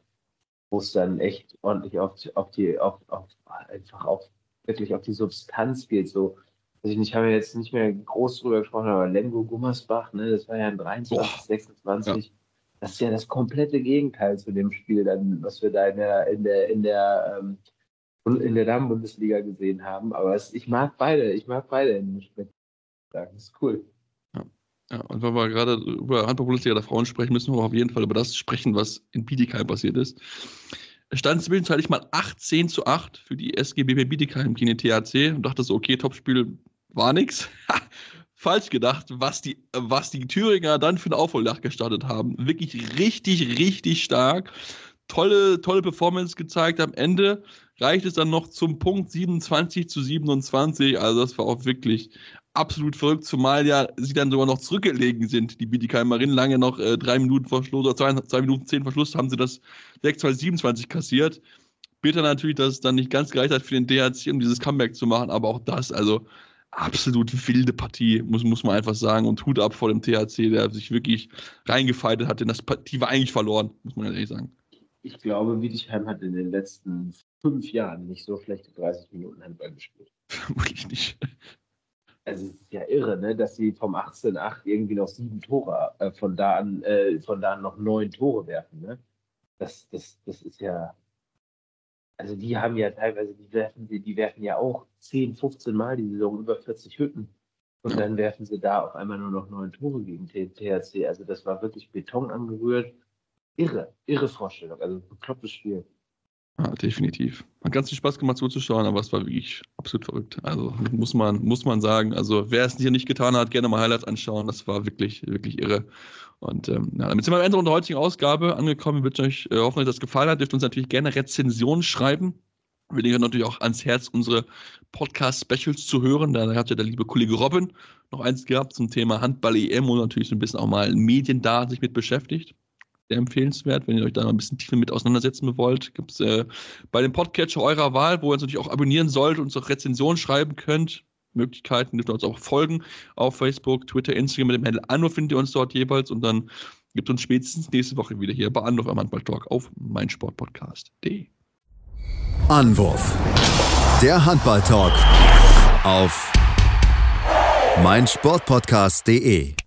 wo es dann echt ordentlich auf, auf die, auf, auf, einfach auf, wirklich auf die Substanz geht. So, also ich habe jetzt nicht mehr groß drüber gesprochen, aber Lemgo Gummersbach, ne, das war ja ein 23, Boah. 26. Ja. Das ist ja das komplette Gegenteil zu dem Spiel, dann, was wir da in der, in der, in der ähm, in der Damen-Bundesliga gesehen haben. Aber es, ich mag beide, ich mag beide in dem Spiel. Das ist cool. Ja. ja, und wenn wir gerade über Handball-Bundesliga der Frauen sprechen, müssen wir auf jeden Fall über das sprechen, was in Bietigheim passiert ist. Stand zwischenzeitlich mal 18 zu 8 für die SGBB Bietigheim gegen den THC und dachte so, okay, Topspiel war nix. Falsch gedacht, was die, was die Thüringer dann für eine Aufholdach gestartet haben. Wirklich richtig, richtig stark. Tolle, tolle Performance gezeigt. Am Ende reicht es dann noch zum Punkt 27 zu 27. Also das war auch wirklich absolut verrückt, zumal ja sie dann sogar noch zurückgelegen sind, die Bietigheimerinnen. Lange noch äh, drei Minuten Verschluss oder zwei, zwei Minuten zehn Verschluss haben sie das 6-2-27 kassiert. Bitter natürlich, dass es dann nicht ganz gereicht hat für den DHC, um dieses Comeback zu machen, aber auch das, also absolut wilde Partie, muss, muss man einfach sagen. Und Hut ab vor dem THC, der sich wirklich reingefeitet hat, denn das Partie war eigentlich verloren, muss man ehrlich sagen. Ich glaube, Wiedigheim hat in den letzten fünf Jahren nicht so schlechte 30 Minuten Handball gespielt. Vermutlich nicht. Also es ist ja irre, ne, dass sie vom 18-8 irgendwie noch sieben Tore, äh, von, da an, äh, von da an noch neun Tore werfen. Ne? Das, das, das ist ja. Also die haben ja teilweise, die werfen, die, die werfen ja auch 10, 15 Mal die Saison über 40 Hütten. Und ja. dann werfen sie da auf einmal nur noch neun Tore gegen THC. Also das war wirklich Beton angerührt. Irre, irre Vorstellung. Also beklopptes Spiel. Ja, definitiv. Hat ganz viel Spaß gemacht zuzuschauen, aber es war wirklich absolut verrückt. Also muss man, muss man sagen. Also wer es hier nicht getan hat, gerne mal Highlights anschauen. Das war wirklich, wirklich irre. Und ähm, ja, damit sind wir am Ende unserer heutigen Ausgabe angekommen. Wird euch äh, hoffentlich das gefallen hat. Dürft uns natürlich gerne Rezensionen schreiben. Wir legen natürlich auch ans Herz, unsere Podcast-Specials zu hören. Da hat ja der liebe Kollege Robin noch eins gehabt zum Thema Handball-EM und natürlich so ein bisschen auch mal Medien da sich mit beschäftigt sehr empfehlenswert, wenn ihr euch da noch ein bisschen tiefer mit auseinandersetzen wollt. Gibt es äh, bei dem Podcatcher eurer Wahl, wo ihr uns natürlich auch abonnieren sollt und auch Rezensionen schreiben könnt. Möglichkeiten, dürft ihr uns auch folgen auf Facebook, Twitter, Instagram mit dem Handel Anno findet ihr uns dort jeweils und dann gibt uns spätestens nächste Woche wieder hier bei Anruf am Handball Talk auf meinsportpodcast.de. Anwurf. Der Handball Talk auf meinsportpodcast.de.